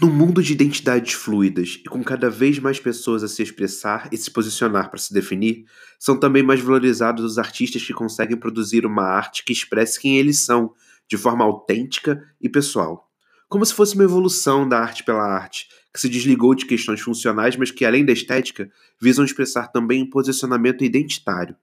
Num mundo de identidades fluidas e com cada vez mais pessoas a se expressar e se posicionar para se definir, são também mais valorizados os artistas que conseguem produzir uma arte que expresse quem eles são, de forma autêntica e pessoal. Como se fosse uma evolução da arte pela arte, que se desligou de questões funcionais, mas que, além da estética, visam expressar também um posicionamento identitário.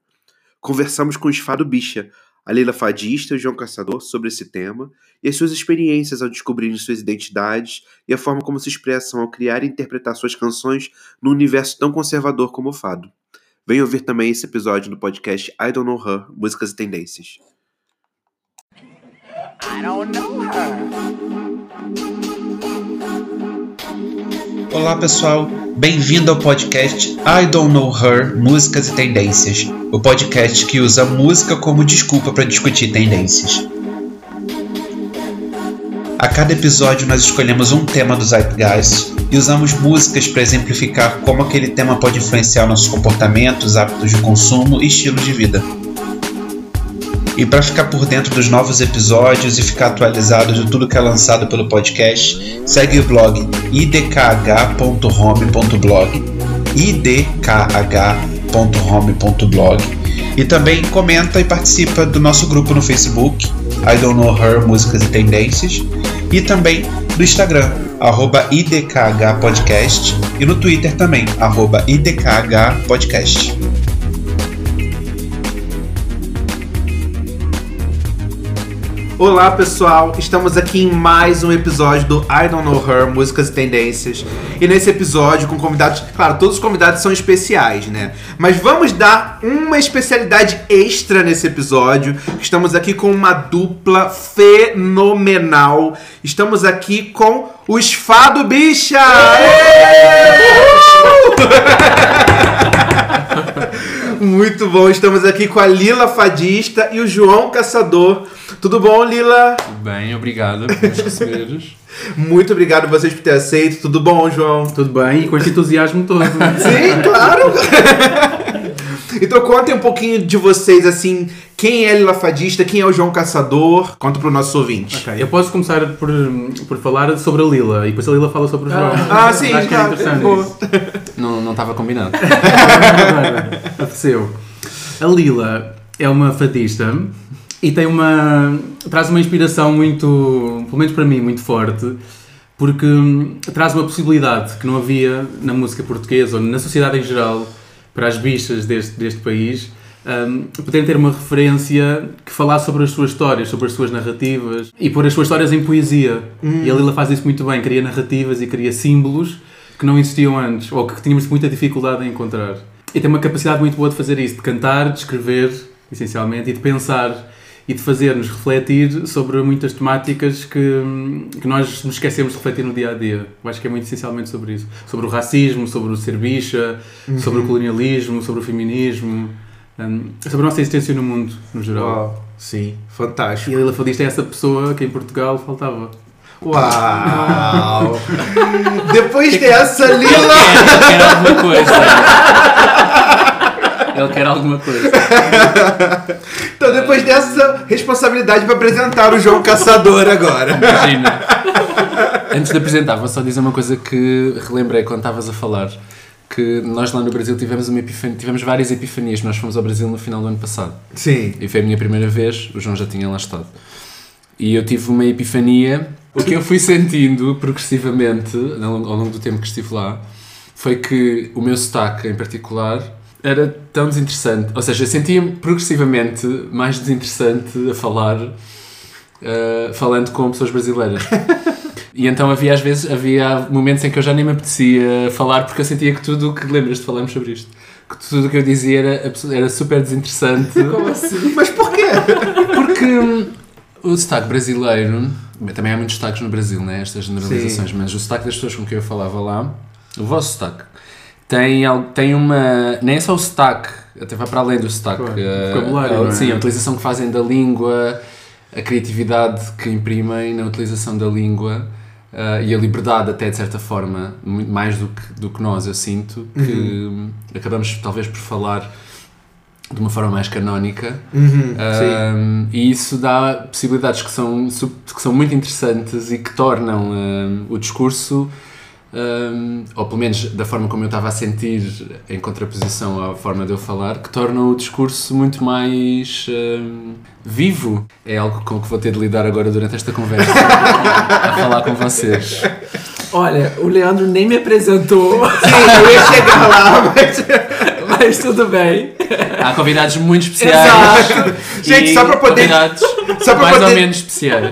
Conversamos com o Esfado Bicha, a Leila Fadista e o João Caçador sobre esse tema e as suas experiências ao descobrirem suas identidades e a forma como se expressam ao criar e interpretar suas canções num universo tão conservador como o fado. Venha ouvir também esse episódio no podcast I Don't Know Her, Músicas e Tendências. I don't know her. Olá pessoal, bem-vindo ao podcast I Don't Know Her Músicas e Tendências, o podcast que usa música como desculpa para discutir tendências. A cada episódio nós escolhemos um tema do Zeitgeist e usamos músicas para exemplificar como aquele tema pode influenciar nossos comportamentos, hábitos de consumo e estilos de vida. E para ficar por dentro dos novos episódios e ficar atualizado de tudo que é lançado pelo podcast, segue o blog idkh.home.blog idkh.home.blog e também comenta e participa do nosso grupo no Facebook I Don't Know Her Músicas e Tendências e também no Instagram arroba idkhpodcast e no Twitter também arroba idkhpodcast. Olá pessoal, estamos aqui em mais um episódio do I Don't Know Her Músicas e Tendências. E nesse episódio com convidados, claro, todos os convidados são especiais, né? Mas vamos dar uma especialidade extra nesse episódio. Estamos aqui com uma dupla fenomenal. Estamos aqui com o Esfado Bicha! Muito bom, estamos aqui com a Lila Fadista e o João Caçador. Tudo bom, Lila? Tudo bem, obrigado por nos receberes. Muito obrigado a vocês por ter aceito. Tudo bom, João? Tudo bem, e com esse entusiasmo todo. Sim, claro! então contem um pouquinho de vocês, assim, quem é Lila Fadista, quem é o João Caçador? Conta para o nosso ouvinte. Ok, eu posso começar por, por falar sobre a Lila, e depois a Lila fala sobre o João. Ah, ah sim, Acho que é interessante boa. Não não estava combinado. Aconteceu. A Lila é uma fadista e tem uma. traz uma inspiração muito, pelo menos para mim, muito forte, porque traz uma possibilidade que não havia na música portuguesa ou na sociedade em geral para as bichas deste, deste país. Um, poderem ter uma referência que falasse sobre as suas histórias, sobre as suas narrativas e pôr as suas histórias em poesia. Hum. E a Lila faz isso muito bem, cria narrativas e cria símbolos que não existiam antes ou que tínhamos muita dificuldade em encontrar. E tem uma capacidade muito boa de fazer isso, de cantar, de escrever, essencialmente, e de pensar e de fazer-nos refletir sobre muitas temáticas que, que nós nos esquecemos de refletir no dia a dia. Eu acho que é muito essencialmente sobre isso. Sobre o racismo, sobre o ser bicha, Uhum. sobre o colonialismo, sobre o feminismo, hum, sobre a nossa existência no mundo, no geral. Uau, sim, E fantástico. a Lila Fadista é essa pessoa que em Portugal faltava. Uau! Depois dessa, Lila! Ele quer alguma coisa. Ele quer alguma coisa. Então, depois dessa responsabilidade para apresentar o João Caçador agora. Imagina. Antes de apresentar, vou só dizer uma coisa que relembrei quando estavas a falar. Que nós lá no Brasil tivemos, uma epifania, tivemos várias epifanias. Nós fomos ao Brasil no final do ano passado. Sim. E foi a minha primeira vez, o João já tinha lá estado. E eu tive uma epifania. O que eu fui sentindo progressivamente, ao longo do tempo que estive lá, foi que o meu sotaque em particular era tão desinteressante. Ou seja, eu sentia-me progressivamente mais desinteressante a falar, eh, falando com pessoas brasileiras. E então havia às vezes, havia momentos em que eu já nem me apetecia falar porque eu sentia que tudo o que lembras de falarmos sobre isto, que tudo o que eu dizia era, era super desinteressante. Mas porquê? Porque hum, o sotaque brasileiro, também há muitos sotaques no Brasil, né? estas generalizações, mas o sotaque das pessoas com quem eu falava lá, o vosso sotaque, tem, tem uma. Nem é só o sotaque, até vai para além do sotaque. Claro, eh, vocabulário, a- é? Sim, a utilização que fazem da língua, a criatividade que imprimem na utilização da língua. eh, e a liberdade até de certa forma, mais do que, do que nós, eu sinto, que hum, acabamos talvez por falar de uma forma mais canónica. Uhum, Um, e isso dá possibilidades que são, que são muito interessantes e que tornam um, o discurso, um, ou pelo menos da forma como eu estava a sentir, em contraposição à forma de eu falar, que tornam o discurso muito mais um, vivo. É algo com que vou ter de lidar agora durante esta conversa, a falar com vocês. Olha, o Leandro nem me apresentou, Sim, eu ia chegar lá, mas. mas tudo bem. Há convidados muito especiais. Exato. Gente, só para poder- Convidados só pra mais ou poder- menos especiais.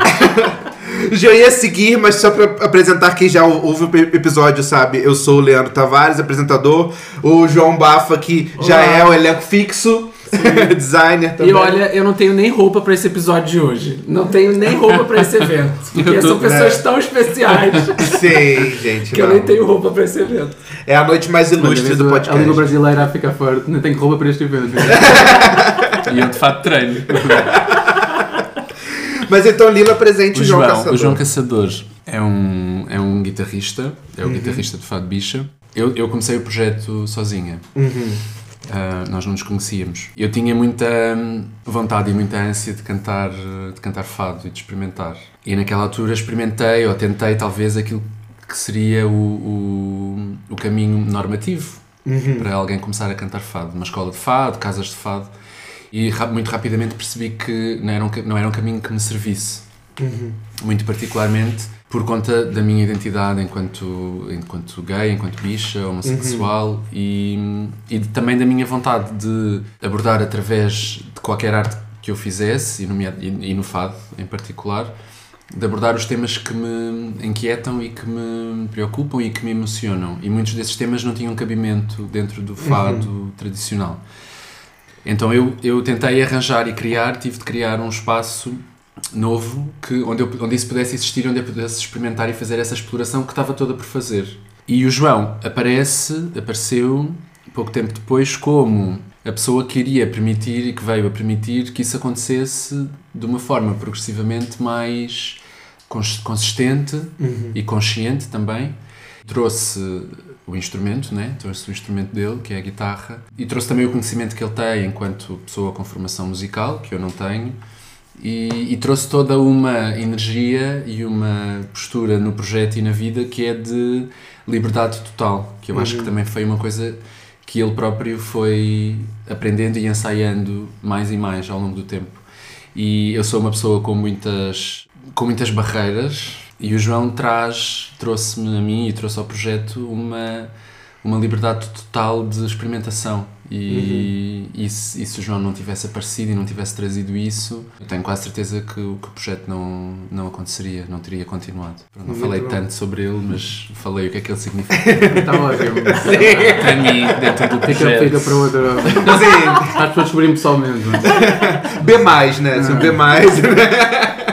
Já ia seguir, mas só pra apresentar quem já ouve o episódio, sabe? Eu sou o Leandro Tavares, apresentador. O João Bafa, que já Olá. é o elenco fixo, designer também. E olha, eu não tenho nem roupa pra esse episódio de hoje. Não tenho nem roupa pra esse evento. Porque Eu são pessoas né? tão especiais Sim, gente. que eu não. nem tenho roupa pra esse evento. É a noite mais ilustre do A língua podcast. brasileira fica forte. Não tenho roupa para este evento. E eu de fato treino. Mas então Lila presente O João, João, Caçador. o João Caçador é um, é um guitarrista, é o Uhum. guitarrista de Fado Bicha. Eu, eu comecei o projeto sozinha. Uhum. Ah, nós não nos conhecíamos. Eu tinha muita vontade e muita ânsia de cantar, de cantar fado e de experimentar. E naquela altura experimentei ou tentei talvez aquilo que seria o, o, o caminho normativo Uhum. para alguém começar a cantar fado. Uma escola de fado, casas de fado. E muito rapidamente percebi que não era um, não era um caminho que me servisse. Muito particularmente por conta da minha identidade enquanto, enquanto gay, enquanto bicha, homossexual e, e de- também da minha vontade de abordar através de qualquer arte que eu fizesse, e, nomeado- e, e no fado em particular, de abordar os temas que me inquietam e que me preocupam e que me emocionam. E muitos desses temas não tinham cabimento dentro do fado tradicional. Então eu, eu tentei arranjar e criar, tive de criar um espaço novo que, onde, eu, onde isso pudesse existir, onde eu pudesse experimentar e fazer essa exploração que estava toda por fazer. E o João aparece, apareceu pouco tempo depois como a pessoa que iria permitir e que veio a permitir que isso acontecesse de uma forma progressivamente mais cons- consistente e consciente também. Trouxe o instrumento, né? trouxe o instrumento dele, que é a guitarra, e trouxe também o conhecimento que ele tem enquanto pessoa com formação musical, que eu não tenho, e, e trouxe toda uma energia e uma postura no projeto e na vida que é de liberdade total, que eu acho que também foi uma coisa que ele próprio foi aprendendo e ensaiando mais e mais ao longo do tempo. E eu sou uma pessoa com muitas, com muitas barreiras e o João traz, trouxe-me a mim e trouxe ao projeto uma, uma liberdade total de experimentação. E, e, se, e se o João não tivesse aparecido e não tivesse trazido isso, eu tenho quase certeza que, o- que o projeto não, não aconteceria, não teria continuado. Não Muito falei bom. tanto sobre ele, mas falei o que é que ele significa Está ótimo. para mim dentro do Fica, projeto. fica para outra. Sim, As pessoas descobrirem pessoalmente. B+, né? Assim, B+, né?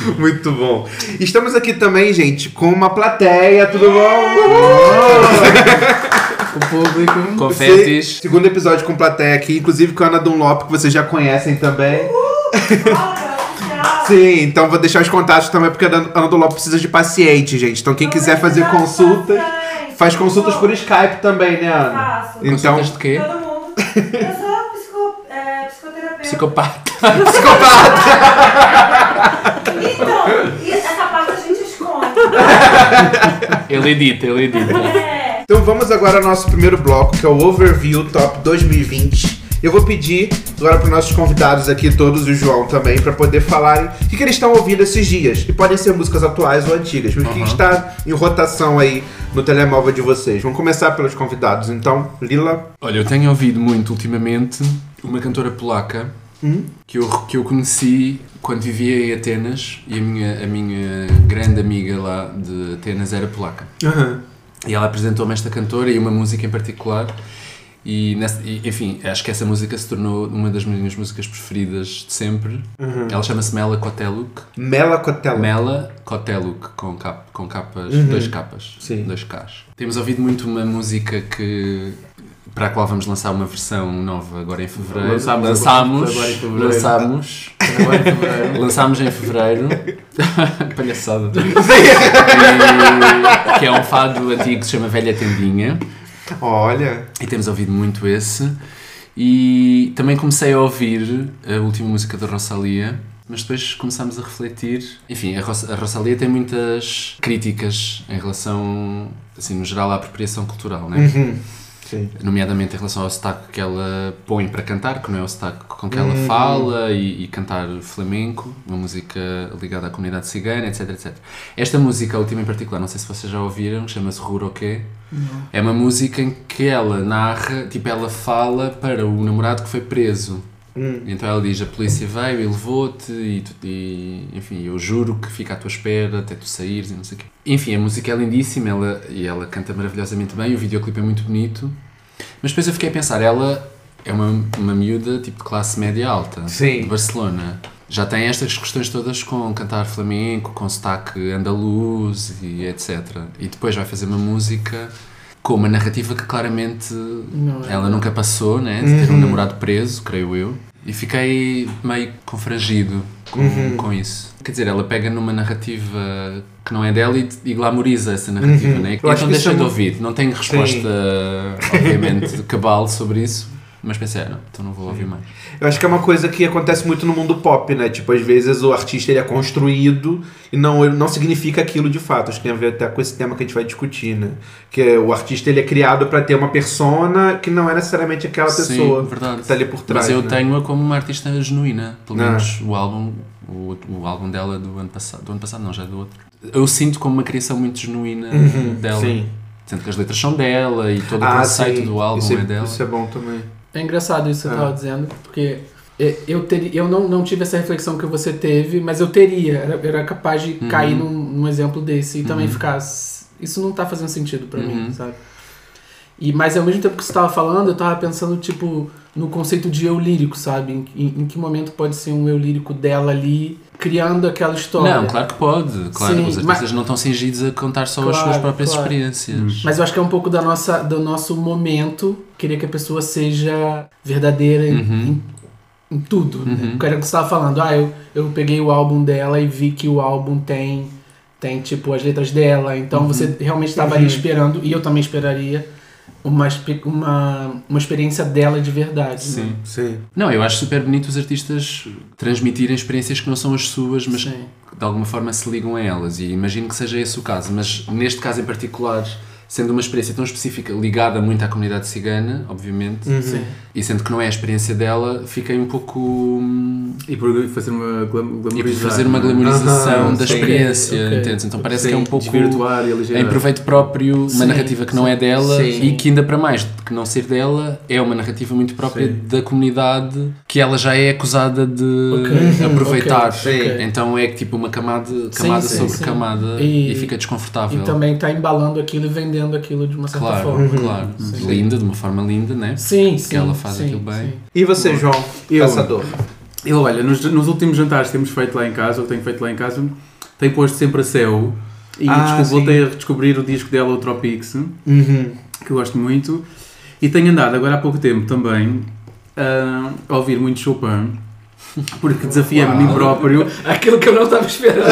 Muito bom. Estamos aqui também, gente, com uma plateia, tudo bom? O público. Confetes. Sim, Segundo episódio com plateia aqui, inclusive com a Ana Dunlop, que vocês já conhecem também. Sim, então vou deixar os contatos também, porque a Ana Dunlop precisa de paciente, gente. Então quem quiser fazer consultas, faz consultas por Skype também, né, Ana? Faço. Então, Consultas de quê? Todo mundo. Psicoterapeuta. Psicopata. Então, e essa parte a gente esconde. Ele edita, ele edita. É. Então vamos agora ao nosso primeiro bloco, que é o Overview Top 2020. Eu vou pedir agora para os nossos convidados aqui, todos e o João também, para poder falarem o que, que eles estão ouvindo esses dias. E podem ser músicas atuais ou antigas, mas o que que está em rotação aí no telemóvel de vocês. Vamos começar pelos convidados, então. Lila. Olha, eu tenho ouvido muito ultimamente uma cantora polaca que, eu, que eu conheci quando vivia em Atenas e a minha, a minha grande amiga lá de Atenas era polaca. E ela apresentou-me esta cantora e uma música em particular. E, nessa- e, enfim, acho que essa música se tornou uma das minhas músicas preferidas de sempre. Ela chama-se Mela Koteluk. Mela Cotelo. Mela Koteluk, com, cap, com capas, dois capas, Sim. dois Ks. Temos ouvido muito uma música que para a qual vamos lançar uma versão nova agora em fevereiro. Lançámos lançámos, agora em fevereiro. lançámos, Agora em fevereiro. lançámos em fevereiro. Palhaçada. E- que é um fado antigo que se chama Velha Tendinha. Olha. E temos ouvido muito esse. E também comecei a ouvir a última música da Rosalia, mas depois começámos a refletir. Enfim, a, Ros a Rosalia tem muitas críticas em relação, assim, no geral, à apropriação cultural, né? Uhum. Sim. Nomeadamente em relação ao sotaque que ela põe para cantar, que não é o sotaque com que ela fala, e, e cantar flamenco, uma música ligada à comunidade cigana, etc, etc. Esta música, a última em particular, não sei se vocês já ouviram, chama-se Ruroquê. É uma música em que ela narra, tipo, ela fala para o namorado que foi preso. Então ela diz: A polícia veio e levou-te, e, e, enfim, eu juro que fica à tua espera até tu saíres e não sei o quê. Enfim, a música é lindíssima ela, e ela canta maravilhosamente bem, o videoclipe é muito bonito. Mas depois eu fiquei a pensar: ela é uma, uma miúda tipo de classe média alta, Sim. de Barcelona. Já tem estas questões todas com cantar flamenco, com sotaque andaluz e etc. E depois vai fazer uma música com uma narrativa que claramente Não é. ela nunca passou, né? De ter um namorado preso, creio eu. E fiquei meio confrangido com, com isso. Quer dizer, ela pega numa narrativa que não é dela e, e glamoriza essa narrativa, né? Eu acho então deixei é de ouvir. Não tenho resposta, obviamente, cabal sobre isso. Mas pensei, ah, não, então não vou ouvir mais. Eu acho que é uma coisa que acontece muito no mundo pop, né? Tipo, às vezes o artista ele é construído e não, não significa aquilo de fato. Acho que tem a ver até com esse tema que a gente vai discutir, né? Que é, o artista ele é criado para ter uma persona que não é necessariamente aquela Sim, pessoa verdade. que tá ali por trás. Mas eu né? tenho-a como uma artista genuína. Pelo Ah. menos o álbum, o, o álbum dela do ano passado. Do ano passado não, já é do outro. Eu sinto como uma criação muito genuína dela. Uhum, Sim. Sendo que as letras são dela e todo o Ah, conceito sim. do álbum isso é dela. Isso é bom também. É engraçado isso que você Ah. estava dizendo, porque é, eu, teria, eu não, não tive essa reflexão que você teve, mas eu teria. Era, era capaz de Uhum. cair num, num exemplo desse e também ficar. "S- Isso não tá fazendo sentido mim, Uhum. sabe? E, mas ao mesmo tempo que você estava falando, eu tava pensando, tipo, no conceito de eu lírico, sabe? Em, em- em que momento pode ser um eu lírico dela ali, criando aquela história. Não, claro que pode. Claro, Sim, os artistas mas- não estão cingidos a contar só as Claro, suas próprias claro. experiências. Mas eu acho que é um pouco da nossa, do nosso momento querer que a pessoa seja verdadeira em, Uhum. em, em tudo. Né? Uhum. Que era o que você estava falando. Ah, eu, eu peguei o álbum dela e vi que o álbum tem, tem tipo, as letras dela. Então você realmente estava ali esperando, e eu também esperaria, uma, uma, uma experiência dela de verdade. Sim. Né? Sim. Não, eu acho super bonito os artistas transmitirem experiências que não são as suas, mas Sim. que de alguma forma se ligam a elas. E imagino que seja esse o caso. Mas neste caso em particular, sendo uma experiência tão específica, ligada muito à comunidade cigana, obviamente, Sim. E sendo que não é a experiência dela, fiquei um pouco. hum, E por fazer uma glam E por fazer uma é? glamorização Aham, da sim. experiência, Ok. entendes? Então parece Sim, que é um pouco. Em proveito próprio, uma Sim, narrativa que não é dela Sim. e que ainda para mais de que não ser dela, é uma narrativa muito própria Sim. da comunidade que ela já é acusada de Ok. aproveitar. Ok, ok. Então é tipo uma camada, camada sim, sobre sim. camada E- e, fica desconfortável. E também tá embalando aquilo e vendendo aquilo de uma certa claro, forma. claro. Sim. Linda, de uma forma linda, né? Sim, sim. Ela faz sim, aquilo bem. sim. E você, João? Eu- Caçador. Eu, olha, nos, nos últimos jantares que temos feito lá em casa, ou tenho feito lá em casa, tenho posto sempre a céu. E Ah, voltei a redescobrir o disco dela, o Tropix, Uhum. que eu gosto muito. E tenho andado agora há pouco tempo também a ouvir muito Chopin, porque desafiei-me a mim próprio. Aquilo que eu não estava esperando.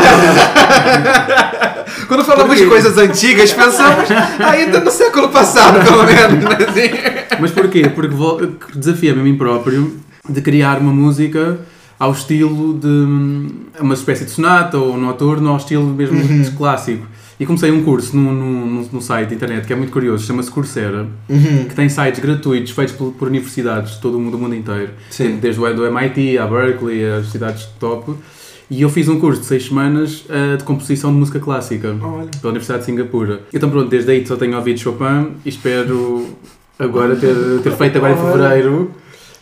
Quando falamos de coisas antigas, pensamos ainda no século passado, pelo menos. Né? Assim. Mas porquê? Porque desafiei-me a mim próprio de criar uma música ao estilo de hum, uma espécie de sonata ou noturno, ao estilo mesmo de clássico. E comecei um curso num, num, num site internet que é muito curioso, chama-se Coursera, que tem sites gratuitos feitos por, por universidades de todo o mundo, do mundo inteiro. Sim. Desde o do MIT, a Berkeley, as cidades top. E eu fiz um curso de seis semanas eh, de composição de música clássica Olha. pela Universidade de Singapura. Então pronto, desde aí só tenho ouvido Chopin e espero agora ter, ter feito agora em fevereiro.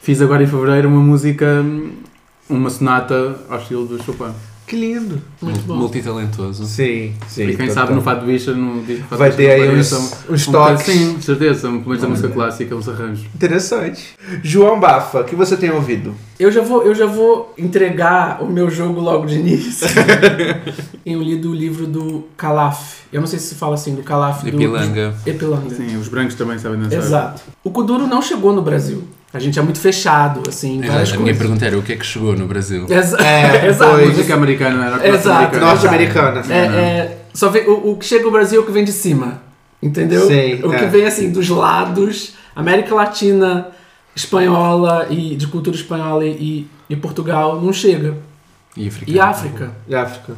Fiz agora em fevereiro uma música, uma sonata ao estilo do Chopin. Que lindo. Muito bom. Multitalentoso. Sim, sim. e quem sabe no Fado Bicha, no disco Fado Vai ter aí não uns, um toques. Sim, certeza, pelo menos da música clássica, uns arranjos. Interessante. João Bafa, o que você tem ouvido? Eu já vou, eu já vou entregar o meu jogo logo de início. eu li do livro do Calaf. Eu não sei se se fala assim, do Calaf. do- Epilanga. Epilanga. Sim, os brancos também sabem dançar. Exato. O Kuduro não chegou no Brasil. A gente é muito fechado, assim, em várias Exato. A minha coisas. pergunta era o que é que chegou no Brasil? Exa É, Exato. foi. Música americana, era Exato. norte-americana. Norte-americana. É, é, só vem, o, o que chega no Brasil é o que vem de cima. Entendeu? Sei, o que é. vem assim dos lados, América Latina espanhola e de cultura espanhola e, e Portugal não chega. E. E África. E África.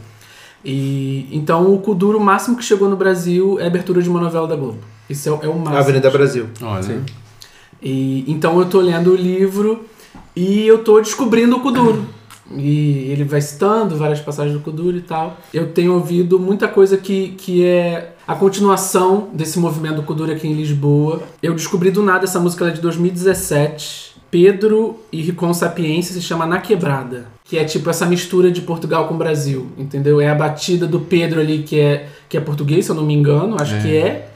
E então o Kuduro, o máximo que chegou no Brasil é a abertura de uma novela da Globo. Isso é, o- é o máximo. Avenida Brasil. Olha, Sim. E então eu tô lendo o livro e eu tô descobrindo o Kuduro. E ele vai citando várias passagens do Kuduro e tal. Eu tenho ouvido muita coisa que, que é a continuação desse movimento do Kuduro aqui em Lisboa. Eu descobri do nada essa música ela é de 2017. Pedro e Ricon Sapiência se chama Na Quebrada. Que é tipo essa mistura de Portugal com Brasil, entendeu? É a batida do Pedro ali, que é, que é português, se eu não me engano, acho É. que é.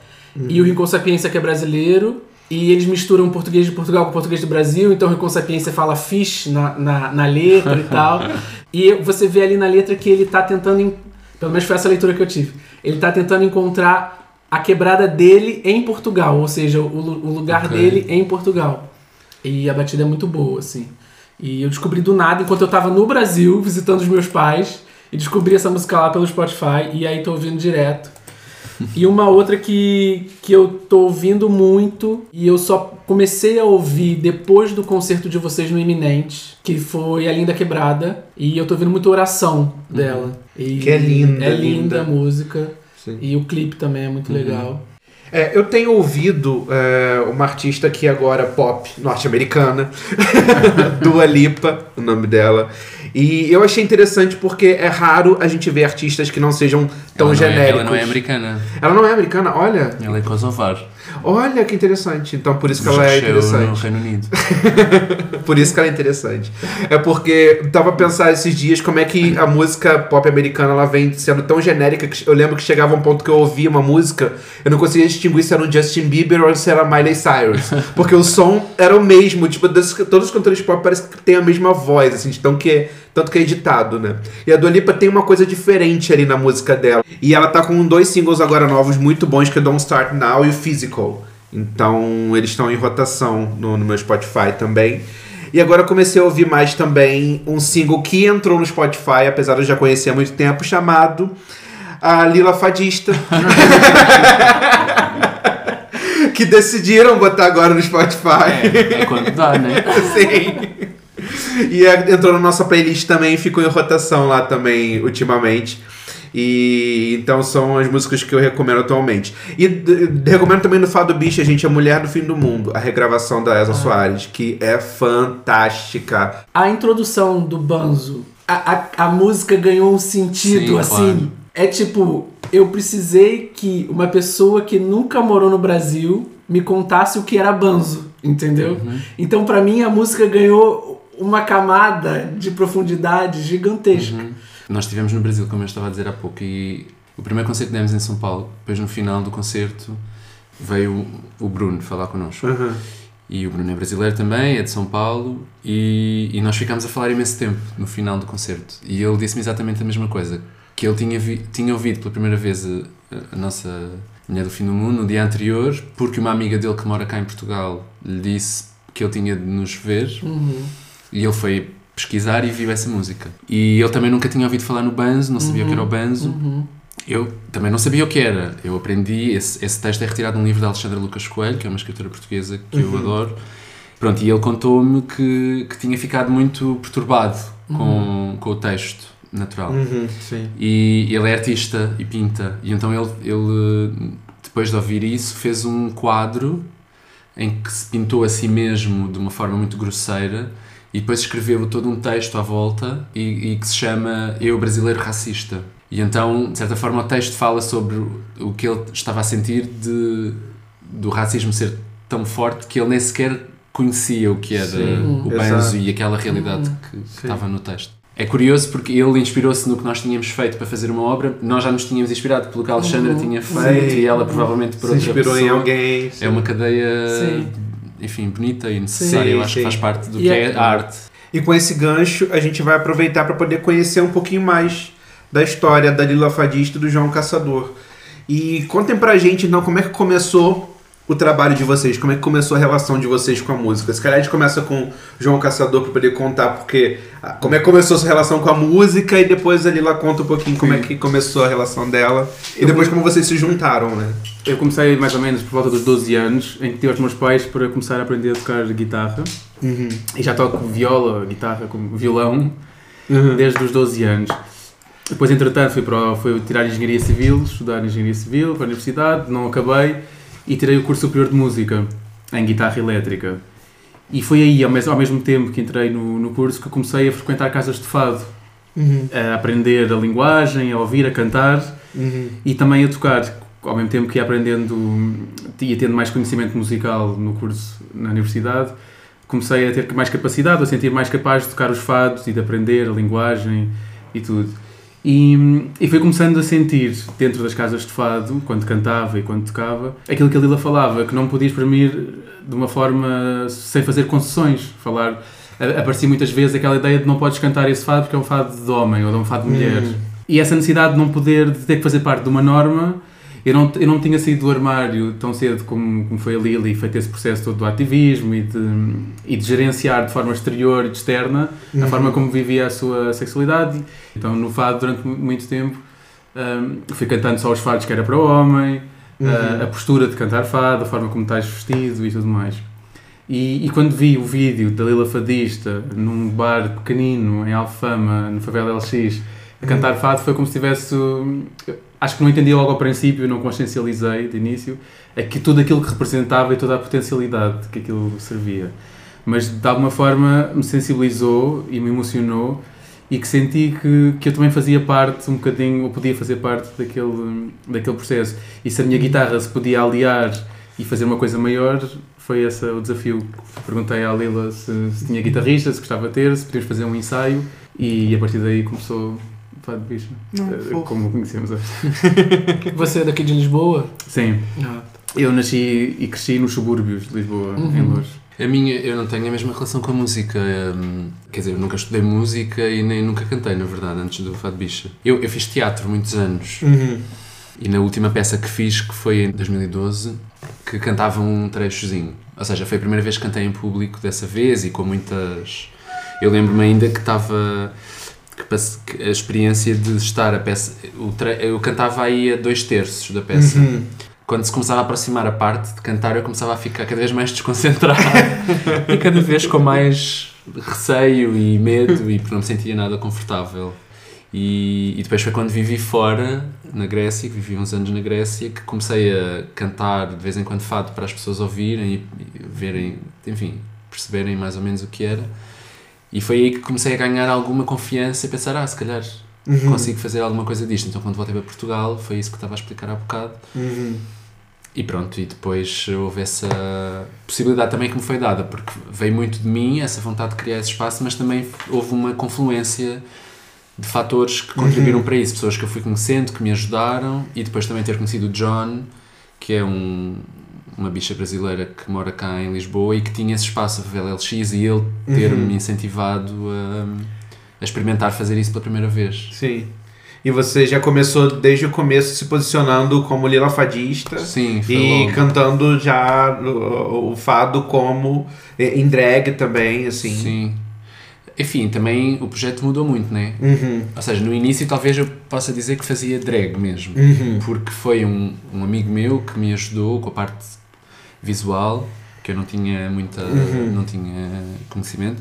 E o Rincon Sapiência que é brasileiro. E eles misturam português de Portugal com português do Brasil. Então Rincon Sapiência fala fish na, na, na letra e tal. E você vê ali na letra que ele tá tentando. en- Pelo menos foi essa leitura que eu tive. Ele tá tentando encontrar a quebrada dele em Portugal. Ou seja, o, o lugar Ok. dele em Portugal. E a batida é muito boa, assim. E eu descobri do nada, enquanto eu tava no Brasil, visitando os meus pais, e descobri essa música lá pelo Spotify, e aí tô ouvindo direto. E uma outra que, que eu tô ouvindo muito, e eu só comecei a ouvir depois do concerto de vocês no Iminente, que foi A Linda Quebrada, e eu tô ouvindo muito oração dela. E Que é linda, É linda, linda. a música. Sim. E o clipe também é muito legal. É, eu tenho ouvido é, uma artista aqui agora pop norte-americana, Dua Lipa, o nome dela. E eu achei interessante porque é raro a gente ver artistas que não sejam tão ela não é- genéricos. ela não é americana. Ela não é americana? Olha, Ela é kosovar. Olha que interessante. Então por isso que ela é cresceu no interessante. Reino Unido. Por isso que ela é interessante. É porque eu tava a pensar esses dias como é que a música pop americana ela vem sendo tão genérica que eu lembro que chegava um ponto que eu ouvia uma música, eu não conseguia distinguir se era um Justin Bieber ou se era Miley Cyrus. Porque o som era o mesmo, tipo, das- todos os cantores pop parecem que tem a mesma voz, assim, então que é, tanto que é editado, né? E a Dua Lipa tem uma coisa diferente ali na música dela. E ela tá com dois singles agora novos muito bons, que é Don't Start Now e o Physical. Então eles estão em rotação no, no meu Spotify também. E agora eu comecei a ouvir mais também um single que entrou no Spotify, apesar de eu já conhecer há muito tempo, chamado A Lila Fadista. que decidiram botar agora no Spotify. É quando dá, né? Sim. E é- entrou na nossa playlist também, ficou em rotação lá também ultimamente. E então são as músicas que eu recomendo atualmente. E recomendo também no Fado Bicha, gente, A Mulher do Fim do Mundo, a regravação da Elsa Soares, que é fantástica. A introdução do Banzo, a, a, a música ganhou um sentido Sim, assim. claro. É tipo, eu precisei que uma pessoa que nunca morou no Brasil me contasse o que era Banzo, entendeu? Uhum. Então, pra mim, a música ganhou uma camada de profundidade gigantesca. Uhum. Nós estivemos no Brasil, como eu estava a dizer há pouco, e o primeiro concerto que demos em São Paulo, depois no final do concerto veio o Bruno falar connosco. E o Bruno é brasileiro também, é de São Paulo, e, e nós ficámos a falar imenso tempo no final do concerto. E ele disse-me exatamente a mesma coisa, que ele tinha, vi- tinha ouvido pela primeira vez a, a nossa Mulher do Fim do Mundo no dia anterior, porque uma amiga dele que mora cá em Portugal lhe disse que ele tinha de nos ver, e ele foi pesquisar e viu essa música. E ele também nunca tinha ouvido falar no Banzo, não sabia o que era o Banzo. Eu também não sabia o que era. Eu aprendi, esse, esse texto é retirado de um livro da Alexandra Lucas Coelho, que é uma escritora portuguesa que eu adoro. Pronto, e ele contou-me que, que tinha ficado muito perturbado com, com o texto natural. Uhum. E ele é artista e pinta. E então ele, ele, depois de ouvir isso, fez um quadro em que se pintou a si mesmo de uma forma muito grosseira e depois escreveu todo um texto à volta e, e que se chama Eu Brasileiro Racista. E então, de certa forma, o texto fala sobre o- o que ele estava a sentir de, do racismo ser tão forte que ele nem sequer conhecia o que era o exato. banzo e aquela realidade que, que estava no texto. É curioso porque ele inspirou-se no que nós tínhamos feito para fazer uma obra. Nós já nos tínhamos inspirado pelo que a Alexandra tinha feito Sim. e ela provavelmente por Se outra inspirou em pessoa. alguém. É uma cadeia, Sim. Enfim, bonita e necessária. Sim, Eu acho sim. que faz parte do E que é- é arte. E com esse gancho, a gente vai aproveitar para poder conhecer um pouquinho mais da história da Lila Fadista e do João Caçador. E contem pra gente, então, como é que começou o trabalho de vocês? Como é que começou a relação de vocês com a música? Se calhar a gente começa com o João Caçador para poder contar, porque como é que começou a sua relação com a música e depois a Lila conta um pouquinho como é que começou a relação dela e depois como vocês se juntaram, né? Eu comecei mais ou menos por volta dos 12 anos, em que tive os meus pais para começar a aprender a tocar guitarra. E já toco viola, guitarra, como violão, desde os 12 anos. Depois, entretanto, fui, para, fui tirar Engenharia Civil, estudar Engenharia Civil para a Universidade, não acabei, e tirei o curso superior de Música, em guitarra elétrica. E foi aí, ao mes- ao mesmo tempo que entrei no, no curso, que comecei a frequentar casas de fado, a aprender a linguagem, a ouvir, a cantar e também a tocar. Ao mesmo tempo que ia aprendendo, ia tendo mais conhecimento musical no curso na universidade, comecei a ter mais capacidade, a sentir mais capaz de tocar os fados e de aprender a linguagem e tudo. E, e fui começando a sentir, dentro das casas de fado, quando cantava e quando tocava, aquilo que a Lila falava, que não podia exprimir de uma forma sem fazer concessões. Falar, aparecia muitas vezes aquela ideia de não podes cantar esse fado porque é um fado de homem ou de um fado de mulher. E essa necessidade de não poder, de ter que fazer parte de uma norma, eu não, eu não tinha saído do armário tão cedo como, como foi a Lili e feito esse processo todo do ativismo e de, e de gerenciar de forma exterior e externa a forma como vivia a sua sexualidade. Então, no fado, durante mu- muito tempo, hum, fui cantando só os fados que era para o homem, a- a postura de cantar fado, a forma como estás vestido e tudo mais. E, e quando vi o vídeo da Lila Fadista num bar pequenino em Alfama, no Favela LX, a cantar fado, foi como se tivesse. Acho que não entendi logo ao princípio, não consciencializei de início, é que tudo aquilo que representava e toda a potencialidade que aquilo servia. Mas de alguma forma me sensibilizou e me emocionou e que senti que, que eu também fazia parte um bocadinho, ou podia fazer parte daquele, daquele processo. E se a minha guitarra se podia aliar e fazer uma coisa maior, foi esse o desafio. Perguntei à Lila se, se tinha guitarrista, se gostava de ter, se podíamos fazer um ensaio e a partir daí começou Fado de Bicho, eh, como o conhecemos hoje. Você é daqui de Lisboa? Sim, Ah. eu nasci e cresci nos subúrbios de Lisboa, em Uhum. Lourdes. A minha, eu não tenho a mesma relação com a música. hum, quer dizer, eu nunca estudei música e nem nunca cantei, na verdade, antes do Fado Bicha. Eu, eu fiz teatro muitos anos e na última peça que fiz, que foi em 2012, que cantava um trechozinho. Ou seja, foi a primeira vez que cantei em público dessa vez e com muitas. Eu lembro-me ainda que estava. Que a experiência de estar a peça. Eu cantava aí a dois terços da peça. Quando se começava a aproximar a parte de cantar, eu começava a ficar cada vez mais desconcentrado e cada vez com mais receio e medo e porque não me sentia nada confortável. E, e depois foi quando vivi fora, na Grécia, que vivi uns anos na Grécia, que comecei a cantar de vez em quando fado para as pessoas ouvirem e, e verem, enfim, perceberem mais ou menos o que era. E foi aí que comecei a ganhar alguma confiança e pensar, ah, se calhar consigo fazer alguma coisa disto. Então quando voltei para Portugal, foi isso que estava a explicar há bocado. E pronto, e depois houve essa possibilidade também que me foi dada, porque veio muito de mim essa vontade de criar esse espaço, mas também houve uma confluência de fatores que contribuíram para isso, pessoas que eu fui conhecendo, que me ajudaram, e depois também ter conhecido o John, que é um, uma bicha brasileira que mora cá em Lisboa e que tinha esse espaço, a Favela LX, e ele ter-me incentivado a, a experimentar fazer isso pela primeira vez. Sim. E você já começou desde o começo se posicionando como Lila Fadista. Sim, E logo. cantando já o, o fado como eh, em drag também, assim. Sim. Enfim, também o projeto mudou muito, né? Uhum. Ou seja, no início talvez eu possa dizer que fazia drag mesmo. Uhum. Porque foi um, um amigo meu que me ajudou com a parte visual, que eu não tinha muita Uhum. não tinha conhecimento.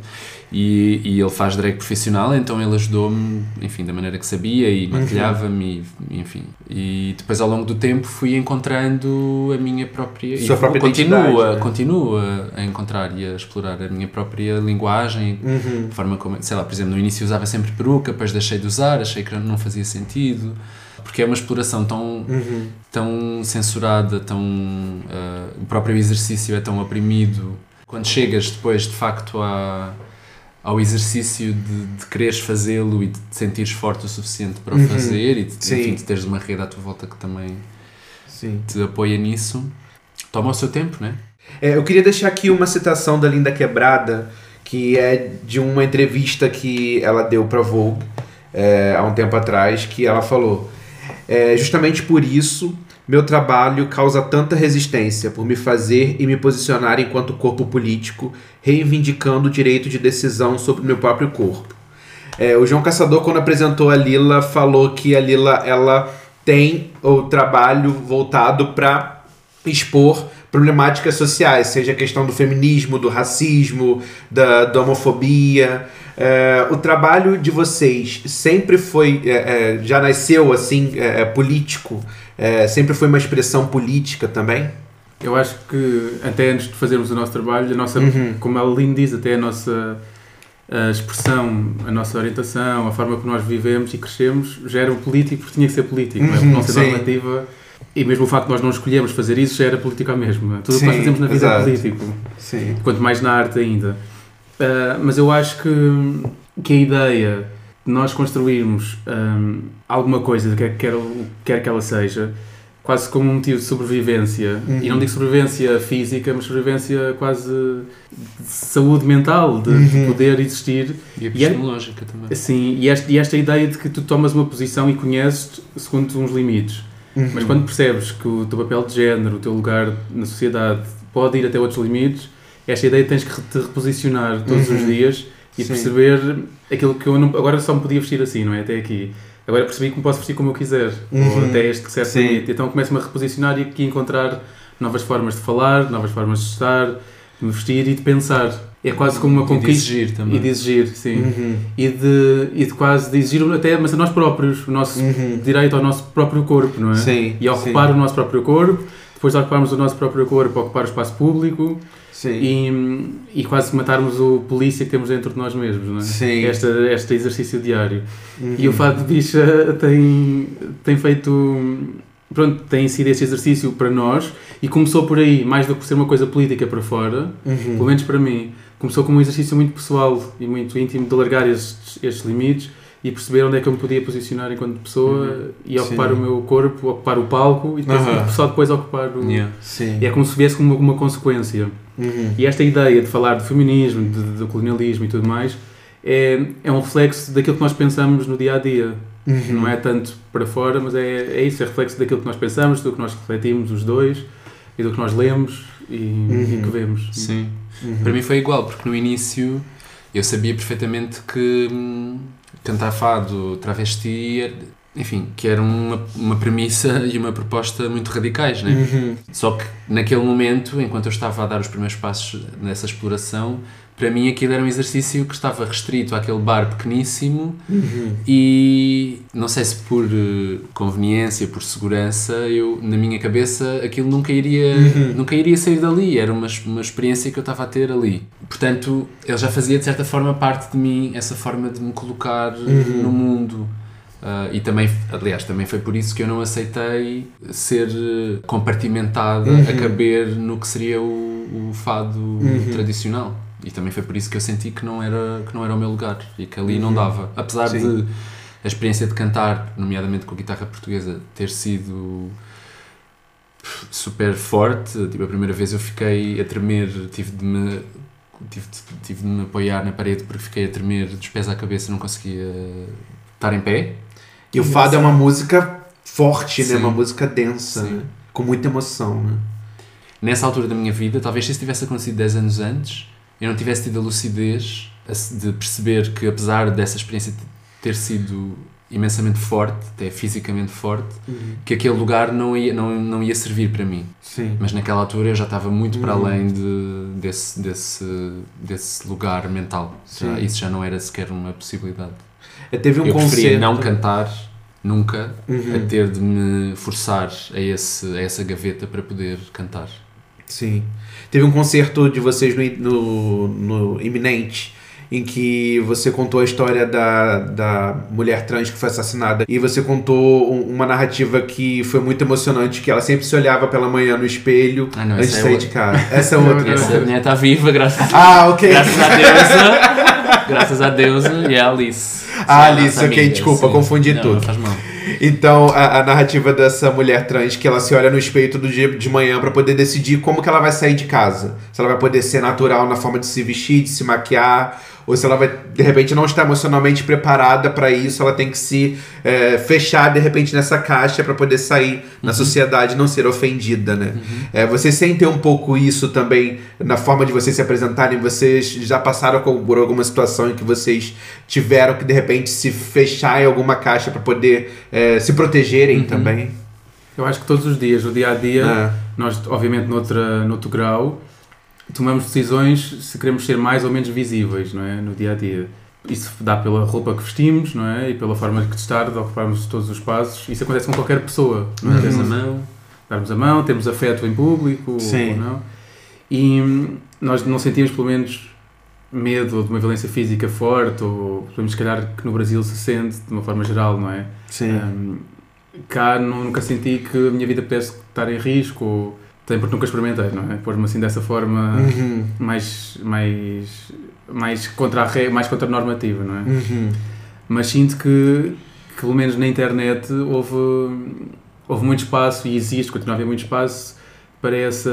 E, e ele faz drag profissional, então ele ajudou-me, enfim, da maneira que sabia e Uhum. maquilhava-me, e, enfim. E depois ao longo do tempo fui encontrando a minha própria... Sua e própria continua, né? continua a encontrar e a explorar a minha própria linguagem Uhum. forma como, sei lá, por exemplo, no início usava sempre peruca, depois deixei de usar, achei que não fazia sentido, porque é uma exploração tão, Uhum. tão censurada, tão ah, o próprio exercício é tão oprimido. Quando chegas depois, de facto, a, ao exercício de, de quereres fazê-lo e de te sentires forte o suficiente para o Uhum. fazer e de, enfim, de teres uma rede à tua volta que também Sim. te apoia nisso, toma o seu tempo, né? É, eu queria deixar aqui uma citação da Linda Quebrada, que é de uma entrevista que ela deu para Vogue é, há um tempo atrás, que ela falou: É, justamente por isso, meu trabalho causa tanta resistência por me fazer e me posicionar enquanto corpo político, reivindicando o direito de decisão sobre meu próprio corpo. É, o João Caçador, quando apresentou a Lila, falou que a Lila ela tem o trabalho voltado para expor problemáticas sociais, seja a questão do feminismo, do racismo, da, da homofobia. É, o trabalho de vocês sempre foi, é, é, já nasceu assim, é, é, político? Sempre foi uma expressão política também? Eu acho que até antes de fazermos o nosso trabalho, a nossa, Uhum. como a Aline diz, até a nossa a expressão, a nossa orientação, a forma que nós vivemos e crescemos já era um político porque tinha que ser político, não é? Uhum, ser sim. normativa. E mesmo o facto de nós não escolhermos fazer isso já era político à mesma. Tudo o que nós Sim, fazemos na vida exato. é político. Sim. quanto mais na arte ainda. Ah, mas eu acho que, que a ideia de nós construirmos ahm, alguma coisa, quer, quer, quer que ela seja, quase como um motivo de sobrevivência, e não digo sobrevivência física, mas sobrevivência quase de saúde mental, de, de poder existir. E E é- epistemológica também. Assim, e, esta, e esta ideia de que tu tomas uma posição e conheces segundo uns limites. Mas quando percebes que o teu papel de género, o teu lugar na sociedade pode ir até outros limites, esta ideia tens que te reposicionar todos os dias e Sim. perceber aquilo que eu não, agora só me podia vestir assim, não é? Até aqui. Agora percebi que me posso vestir como eu quiser, ou Uhum. até este certo Sim. limite. Então começo-me a reposicionar e aqui encontrar novas formas de falar, novas formas de estar, de me vestir e de pensar. É quase como uma E de conquista. exigir também. E de exigir, sim Uhum. e de, e de quase de exigir até, mas a nós próprios, o nosso Uhum. direito ao nosso próprio corpo, não é? Sim, E a ocupar sim. o nosso próprio corpo, depois de ocuparmos o nosso próprio corpo, ocupar o espaço público Sim. e, e quase matarmos o polícia que temos dentro de nós mesmos, não é? Sim. Este, este exercício diário. Uhum. E o Fado de Bicha tem, tem feito. Pronto, tem sido esse exercício para nós e começou por aí, mais do que por ser uma coisa política para fora, Uhum. pelo menos para mim, começou como um exercício muito pessoal e muito íntimo de alargar estes, estes limites e perceber onde é que eu me podia posicionar enquanto pessoa e ocupar Sim. o meu corpo, ocupar o palco e, depois, e só depois ocupar o. Yeah. Sim. E é como se viesse como uma, uma consequência. Uhum. E esta ideia de falar de feminismo, de, do colonialismo e tudo mais, é, é um reflexo daquilo que nós pensamos no dia a dia. Uhum. Não é tanto para fora, mas é, é isso, é reflexo daquilo que nós pensamos, do que nós refletimos, os dois, e do que nós lemos e, e que vemos. Sim. Uhum. Para mim foi igual, porque no início eu sabia perfeitamente que hum, cantar fado, travesti, enfim, que era uma, uma premissa e uma proposta muito radicais, né? Uhum. Só que naquele momento, enquanto eu estava a dar os primeiros passos nessa exploração, para mim aquilo era um exercício que estava restrito àquele bar pequeníssimo Uhum. e não sei se por eh, conveniência, por segurança, eu na minha cabeça aquilo nunca iria, nunca iria sair dali, era uma, uma experiência que eu estava a ter ali. Portanto, ele já fazia de certa forma parte de mim, essa forma de me colocar no mundo. Ah, e também, aliás, também foi por isso que eu não aceitei ser eh, compartimentada a caber no que seria o, o fado tradicional. E também foi por isso que eu senti que não era, que não era o meu lugar e que ali não dava. Apesar Sim. de a experiência de cantar, nomeadamente com a guitarra portuguesa, ter sido super forte. Tipo, a primeira vez eu fiquei a tremer, tive de me, tive de, tive de me apoiar na parede porque fiquei a tremer dos pés à cabeça, não conseguia estar em pé. E o fado é uma música forte, né? Sim. Uma música densa, né? Com muita emoção, né? Nessa altura da minha vida, talvez se isso tivesse acontecido 10 anos antes, eu não tivesse tido a lucidez de perceber que, apesar dessa experiência ter sido imensamente forte, até fisicamente forte, que aquele lugar não ia, não, não ia servir para mim. Sim. Mas naquela altura eu já estava muito para além de, desse, desse, desse lugar mental. Já, isso já não era sequer uma possibilidade. É, Teve um eu preferia concerto. não cantar nunca Uhum. a ter de me forçar a, esse, a essa gaveta para poder cantar. Sim. Teve um concerto de vocês no, no, no Iminente, em que você contou a história da, da mulher trans que foi assassinada. E você contou um- uma narrativa que foi muito emocionante, que ela sempre se olhava pela manhã no espelho Ah, não, antes de é sair outra. de casa. Essa é outra. Essa mulher está viva, graças, Ah, ok. graças a deusa. graças a deusa e a Alice. Ah, Sim, a Alice, ok, desculpa, confundi não, tudo. Não faz mal. Então, a, a narrativa dessa mulher trans, que ela se olha no espelho todo dia de manhã pra poder decidir como que ela vai sair de casa. Se ela vai poder ser natural na forma de se vestir, de se maquiar, ou se ela vai, de repente, não está emocionalmente preparada para isso, ela tem que se é, fechar, de repente, nessa caixa para poder sair na sociedade e não ser ofendida, né? É, vocês sentem um pouco isso também na forma de vocês se apresentarem? Vocês já passaram por alguma situação em que vocês tiveram que, de repente, se fechar em alguma caixa para poder é, se protegerem também? Eu acho que todos os dias, no dia a dia, Ah. nós, obviamente, noutra, noutro grau, tomamos decisões se queremos ser mais ou menos visíveis, não é? No dia a dia. Isso dá pela roupa que vestimos, não é? E pela forma de estar, de ocuparmos todos os espaços. Isso acontece com qualquer pessoa, não é? Darmos a mão. darmos a mão, temos afeto em público Sim. ou não. E hum, nós não sentimos, pelo menos, medo de uma violência física forte, ou pelo menos, se calhar, que no Brasil se sente de uma forma geral, não é? Sim. Hum, cá nu- nunca senti que a minha vida pudesse estar em risco, ou, até porque nunca experimentei, não é? Pôr-me assim dessa forma Uhum. mais, mais, mais, contra a mais contra a normativa, não é? Uhum. mas sinto que, que pelo menos na internet houve, houve muito espaço e existe, continua a haver muito espaço para essa,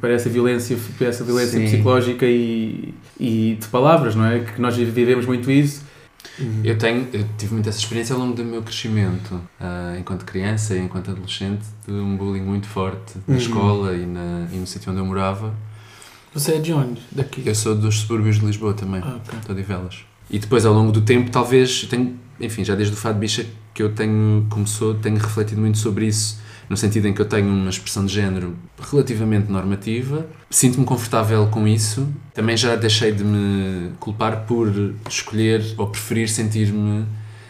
para essa violência, para essa violência Sim. psicológica e, e de palavras, não é? Que nós vivemos muito isso. Eu tenho, eu tive muito essa experiência ao longo do meu crescimento, ah, enquanto criança e enquanto adolescente, de um bullying muito forte na Uhum. escola e, na, e no sítio onde eu morava. Você é de onde? Daqui? Eu sou dos subúrbios de Lisboa também, Ah, ok. estou de Velas. E depois, ao longo do tempo, talvez, tenho, enfim, já desde o Fado Bicha que eu tenho, começou, tenho refletido muito sobre isso, no sentido em que eu tenho uma expressão de género relativamente normativa, sinto-me confortável com isso, também já deixei de me culpar por escolher ou preferir sentir-me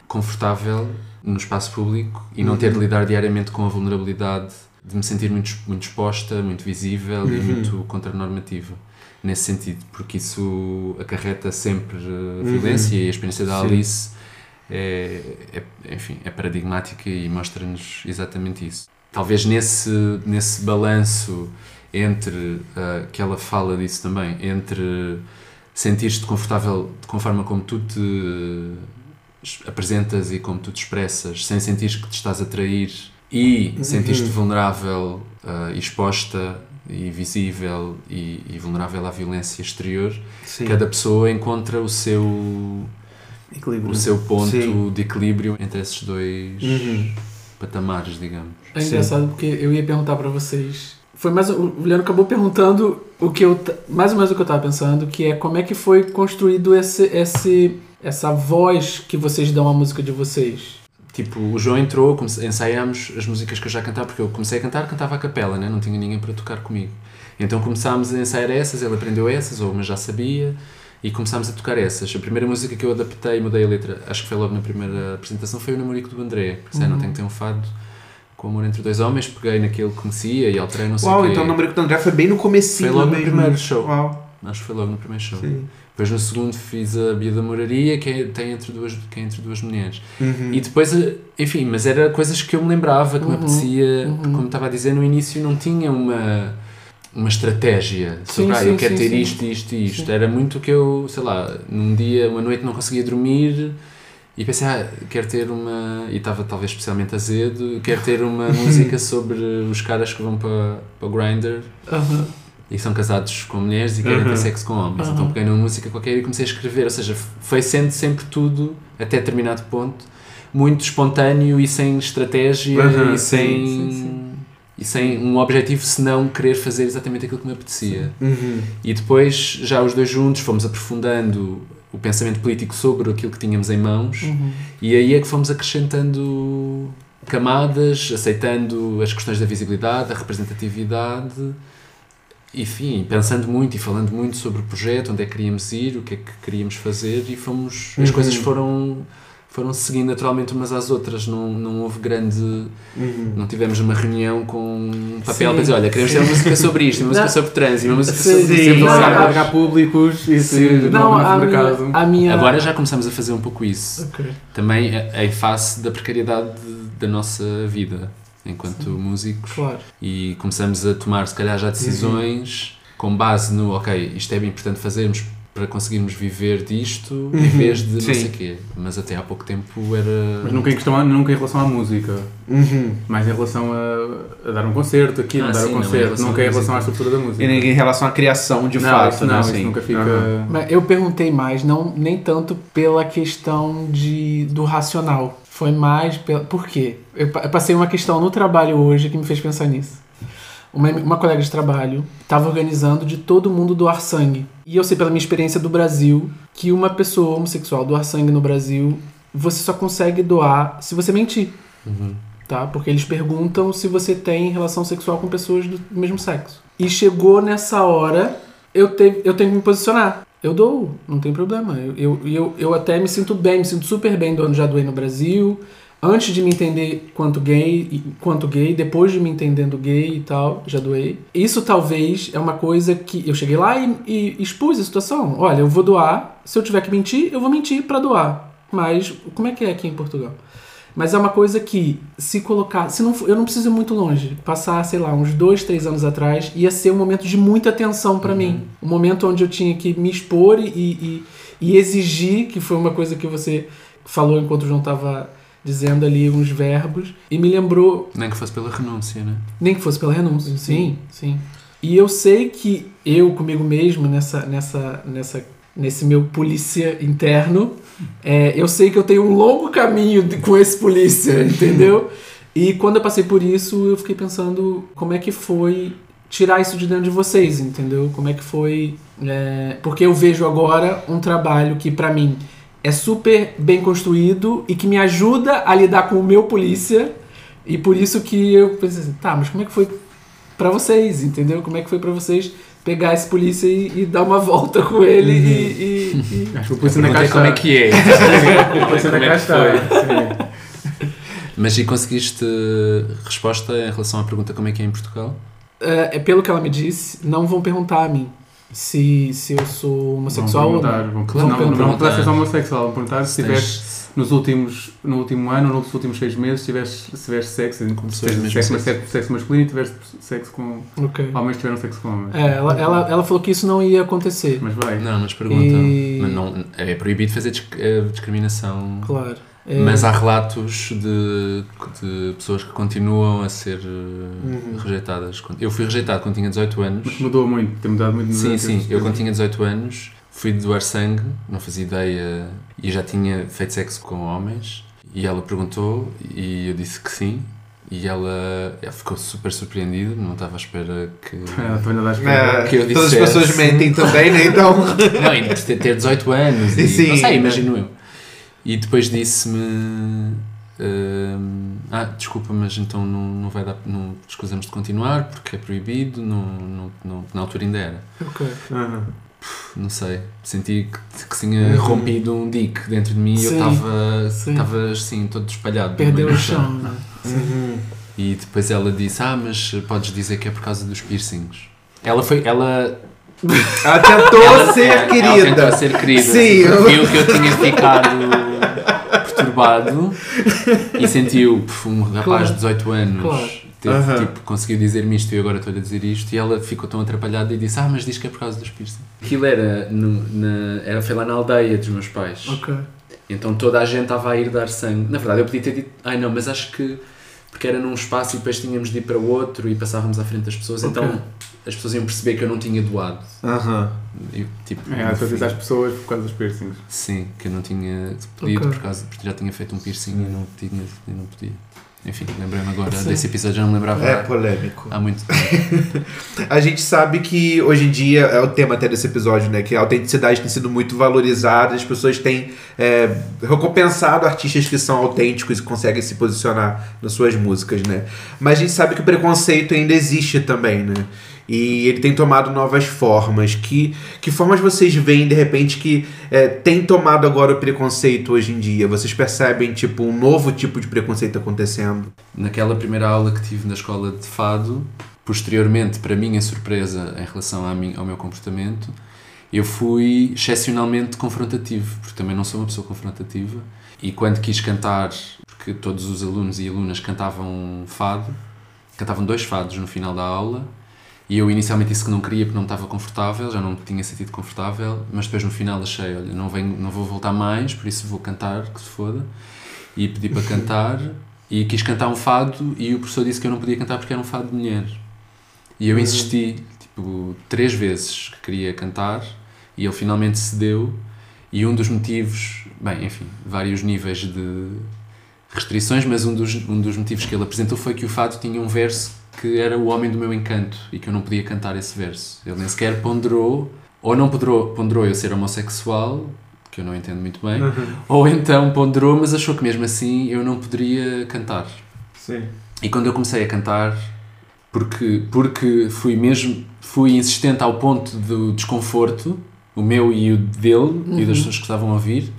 confortável no espaço público e não ter de lidar diariamente com a vulnerabilidade de me sentir muito, muito exposta, muito visível e muito contranormativa nesse sentido, porque isso acarreta sempre uh, violência e a experiência da Sim. Alice é, é- enfim, é paradigmática e mostra-nos exatamente isso. Talvez nesse, nesse balanço entre, uh, que ela fala disso também, entre sentir-te confortável de conforme como tu te es- apresentas e como tu te expressas, sem sentir que te estás a trair e sentir-te vulnerável, uh, exposta e visível e, e vulnerável à violência exterior, Sim. cada pessoa encontra o seu, Equilíbrio. o seu ponto Sim. de equilíbrio entre esses dois Uhum. Patamares, digamos. É Sim. engraçado porque eu ia perguntar pra vocês. Foi mais o Juliano acabou perguntando o que eu mais ou menos o que eu tava pensando, que é como é que foi construído esse esse essa voz que vocês dão à música de vocês. Tipo, o João entrou, comece- ensaiámos as músicas que eu já cantava, porque eu comecei a cantar, cantava a capela, né? não tinha ninguém para tocar comigo. Então começámos a ensaiar essas, ele aprendeu essas, ou uma já sabia, e começámos a tocar essas. A primeira música que eu adaptei e mudei a letra, acho que foi logo na primeira apresentação, foi o Namorico do André. Pensei, não tenho que ter um fado com amor entre dois homens, peguei naquele que conhecia e alterei, não sei o Uau, quê. então o número do André foi bem no comecinho Foi logo no mesmo. primeiro show. Uau, Acho que foi logo no primeiro show. sim. Depois no segundo fiz a Bia da Moraria, que é, tem entre duas, que é entre duas mulheres. Uhum. E depois, eh, enfim, mas era coisas que eu me lembrava, que me Uhum, apetecia, uhum. como estava a dizer no início, não tinha uma, uma estratégia sobre, Sim, ah, eu quero sim, ter sim. isto, isto e isto. Era muito que eu, sei lá, num dia, uma noite não conseguia dormir e pensei, ah, quero ter uma, e estava talvez especialmente azedo, quero ter uma música sobre os caras que vão para, para o Grindr Aham. e são casados com mulheres e querem ter Uhum. sexo com homens. Uhum. Então peguei numa música qualquer e comecei a escrever. Ou seja, foi sendo sempre tudo, até determinado ponto, muito espontâneo e sem estratégia e sem. E sem um objetivo senão querer fazer exatamente aquilo que me apetecia. Uhum. E depois, já os dois juntos, fomos aprofundando o pensamento político sobre aquilo que tínhamos em mãos Uhum. e aí é que fomos acrescentando camadas, aceitando as questões da visibilidade, da representatividade, enfim, pensando muito e falando muito sobre o projeto, onde é que queríamos ir, o que é que queríamos fazer e fomos, as Uhum. coisas foram foram seguindo naturalmente umas às outras, não, não houve grande, Uhum. não tivemos uma reunião com um papel Sim, para dizer, olha, queremos ter uma música sobre isto, uma música Não. sobre trânsito, uma música Sim, sobre sim. Não, Largar, a- largar públicos e Sim. Não, no mercado. minha, a minha Agora já começamos a fazer um pouco isso. Ok. também a- em face da precariedade de- da nossa vida enquanto músicos Claro. e começamos a tomar se calhar já decisões com base no ok, isto é bem importante fazermos para conseguirmos viver disto em vez de não sim. sei o quê. Mas até há pouco tempo era. Mas nunca em, questão, nunca em relação à música. Uhum. Mais em relação a, a dar um concerto, aqui, Ah, não dar sim, um não, em concerto. relação nunca em relação à estrutura da música. E em relação à criação de não, fato, isso né? não, assim. isso nunca fica. Uhum. Mas eu perguntei mais, não nem tanto pela questão de, do racional. Foi mais pela. Por quê? Eu passei uma questão no trabalho hoje que me fez pensar nisso. Uma, uma colega de trabalho estava organizando de todo mundo doar sangue. E eu sei pela minha experiência do Brasil que uma pessoa homossexual doar sangue no Brasil, você só consegue doar se você mentir. Tá? Porque eles perguntam se você tem relação sexual com pessoas do mesmo sexo. E chegou nessa hora, eu, te, eu tenho que me posicionar. Eu dou, não tem problema. Eu, eu, eu, eu até me sinto bem, me sinto super bem doando já doei no Brasil. Antes de me entender quanto gay, quanto gay, depois de me entendendo gay e tal, já doei. Isso talvez é uma coisa que eu cheguei lá e, e expus a situação. Olha, eu vou doar, se eu tiver que mentir, eu vou mentir pra doar. Mas como é que é aqui em Portugal? Mas é uma coisa que, se colocar. Se não, eu não preciso ir muito longe. Passar, sei lá, uns dois, três anos atrás, ia ser um momento de muita tensão pra mim. Um momento onde eu tinha que me expor e, e, e exigir, que foi uma coisa que você falou enquanto o João tava dizendo ali uns verbos. E me lembrou Nem que fosse pela renúncia, né? nem que fosse pela renúncia, sim, sim. E eu sei que eu comigo mesmo nessa nessa nessa nesse meu polícia interno, é, eu sei que eu tenho um longo caminho de- com esse polícia, entendeu? E quando eu passei por isso, eu fiquei pensando como é que foi tirar isso de dentro de vocês, entendeu? Como é que foi? é, porque eu vejo agora um trabalho que pra mim é super bem construído e que me ajuda a lidar com o meu polícia e por isso que eu pensei assim, tá, mas como é que foi pra vocês, entendeu? Como é que foi pra vocês pegar esse polícia e, e dar uma volta com ele e, e- e- Acho que o polícia na Perguntei caixa. como é que é. O polícia na Como é. Sim. Mas e conseguiste resposta em relação à pergunta como é que é em Portugal? É, é pelo que ela me disse, não vão perguntar a mim se, se eu sou homossexual Vão ou perguntar, não. vão não, não, não perguntar. precisa ser homossexual, vão perguntar se tiveste nos últimos, no último ano, nos últimos seis meses, se tiveste, se tiveste sexo, Com se tiveste sexo, sexo. sexo, sexo masculino e tiveste sexo com Ok. homens que tiveram sexo com homens. É, ela, ela, ela falou que isso não ia acontecer. Mas vai. Não, mas perguntam. E- Mas não, é proibido fazer disc- eh, discriminação. Claro. É, Mas há relatos de, de pessoas que continuam a ser eh, rejeitadas. Eu fui rejeitado quando tinha 18 anos. Mas mudou muito, tem mudado muito. Sim, sim. Eu quando tinha 18 anos fui doar sangue, não fazia ideia e já tinha feito sexo com homens. E ela perguntou e eu disse que sim. E ela, ela ficou super surpreendida, não estava à espera que. É, estou ainda a dar espera. É, Que eu todas as dissesse. pessoas mentem também, né? Então. Não, ainda por ter ter 18 anos e Sim, não sei, imagino eu. E depois disse-me hum, Ah, desculpa, mas então não, não vai dar não escusamos de continuar porque é proibido, não, não, não- na altura ainda era. ok. Aham. Não sei, senti que, que tinha rompido um dique dentro de mim e eu estava sim. estava assim, todo espalhado. Perdeu meio o chão, né? Uhum. E depois ela disse: Ah, mas podes dizer que é por causa dos piercings. Ela foi. Ela Ela tentou Ela- ser ela querida. tentou ser querida. Sim. Viu que eu tinha ficado perturbado e sentiu puf, um rapaz Claro. de 18 anos. Claro. Teve, tipo, conseguiu dizer-me isto e agora estou-lhe a dizer isto. E ela ficou tão atrapalhada e disse: Ah, mas diz que é por causa dos piercings. Aquilo era, no, na, era foi lá na aldeia dos meus pais. Ok. Então toda a gente estava a ir dar sangue. Na verdade, eu podia ter dito, ai não, mas acho que porque era num espaço e depois tínhamos de ir para outro e passávamos à frente das pessoas, Ok. então as pessoas iam perceber que eu não tinha doado. Aham. Eu, tipo, É, às vezes às pessoas por causa dos piercings. Sim, que eu não tinha pedido Ok. por causa porque já tinha feito um piercing e não, tinha, e não podia. Enfim, lembrei-me agora Sim. desse episódio, já não me lembrava É polêmico. há muito tempo. A gente sabe que hoje em dia, é o tema até desse episódio, né? Que a autenticidade tem sido muito valorizada, as pessoas têm é, recompensado artistas que são autênticos e conseguem se posicionar nas suas músicas, né? Mas a gente sabe que o preconceito ainda existe também, né? E ele tem tomado novas formas. Que, que formas vocês veem, de repente, que é, tem tomado agora o preconceito hoje em dia? Vocês percebem, tipo, um novo tipo de preconceito acontecendo? Naquela primeira aula que tive na escola de fado, posteriormente, para minha surpresa em relação à min- ao meu comportamento, eu fui excepcionalmente confrontativo, porque também não sou uma pessoa confrontativa. E quando quis cantar, porque todos os alunos e alunas cantavam fado, cantavam dois fados no final da aula, E eu inicialmente disse que não queria porque não estava confortável, já não me tinha sentido confortável, mas depois no final achei, olha, não, venho, não vou voltar mais, por isso vou cantar, que se foda. E pedi para cantar, e quis cantar um fado, e o professor disse que eu não podia cantar porque era um fado de mulher. E eu insisti, tipo, três vezes que queria cantar, e ele finalmente cedeu, e um dos motivos, bem, enfim, vários níveis de restrições, mas um dos, um dos motivos que ele apresentou foi que o fado tinha um verso que era o homem do meu encanto e que eu não podia cantar esse verso. Ele nem sequer ponderou, ou não ponderou, ponderou eu ser homossexual, que eu não entendo muito bem, ou então ponderou, mas achou que mesmo assim eu não poderia cantar. Sim. E quando eu comecei a cantar, porque, porque fui mesmo fui insistente ao ponto do desconforto, o meu e o dele, e das pessoas que estavam a ouvir,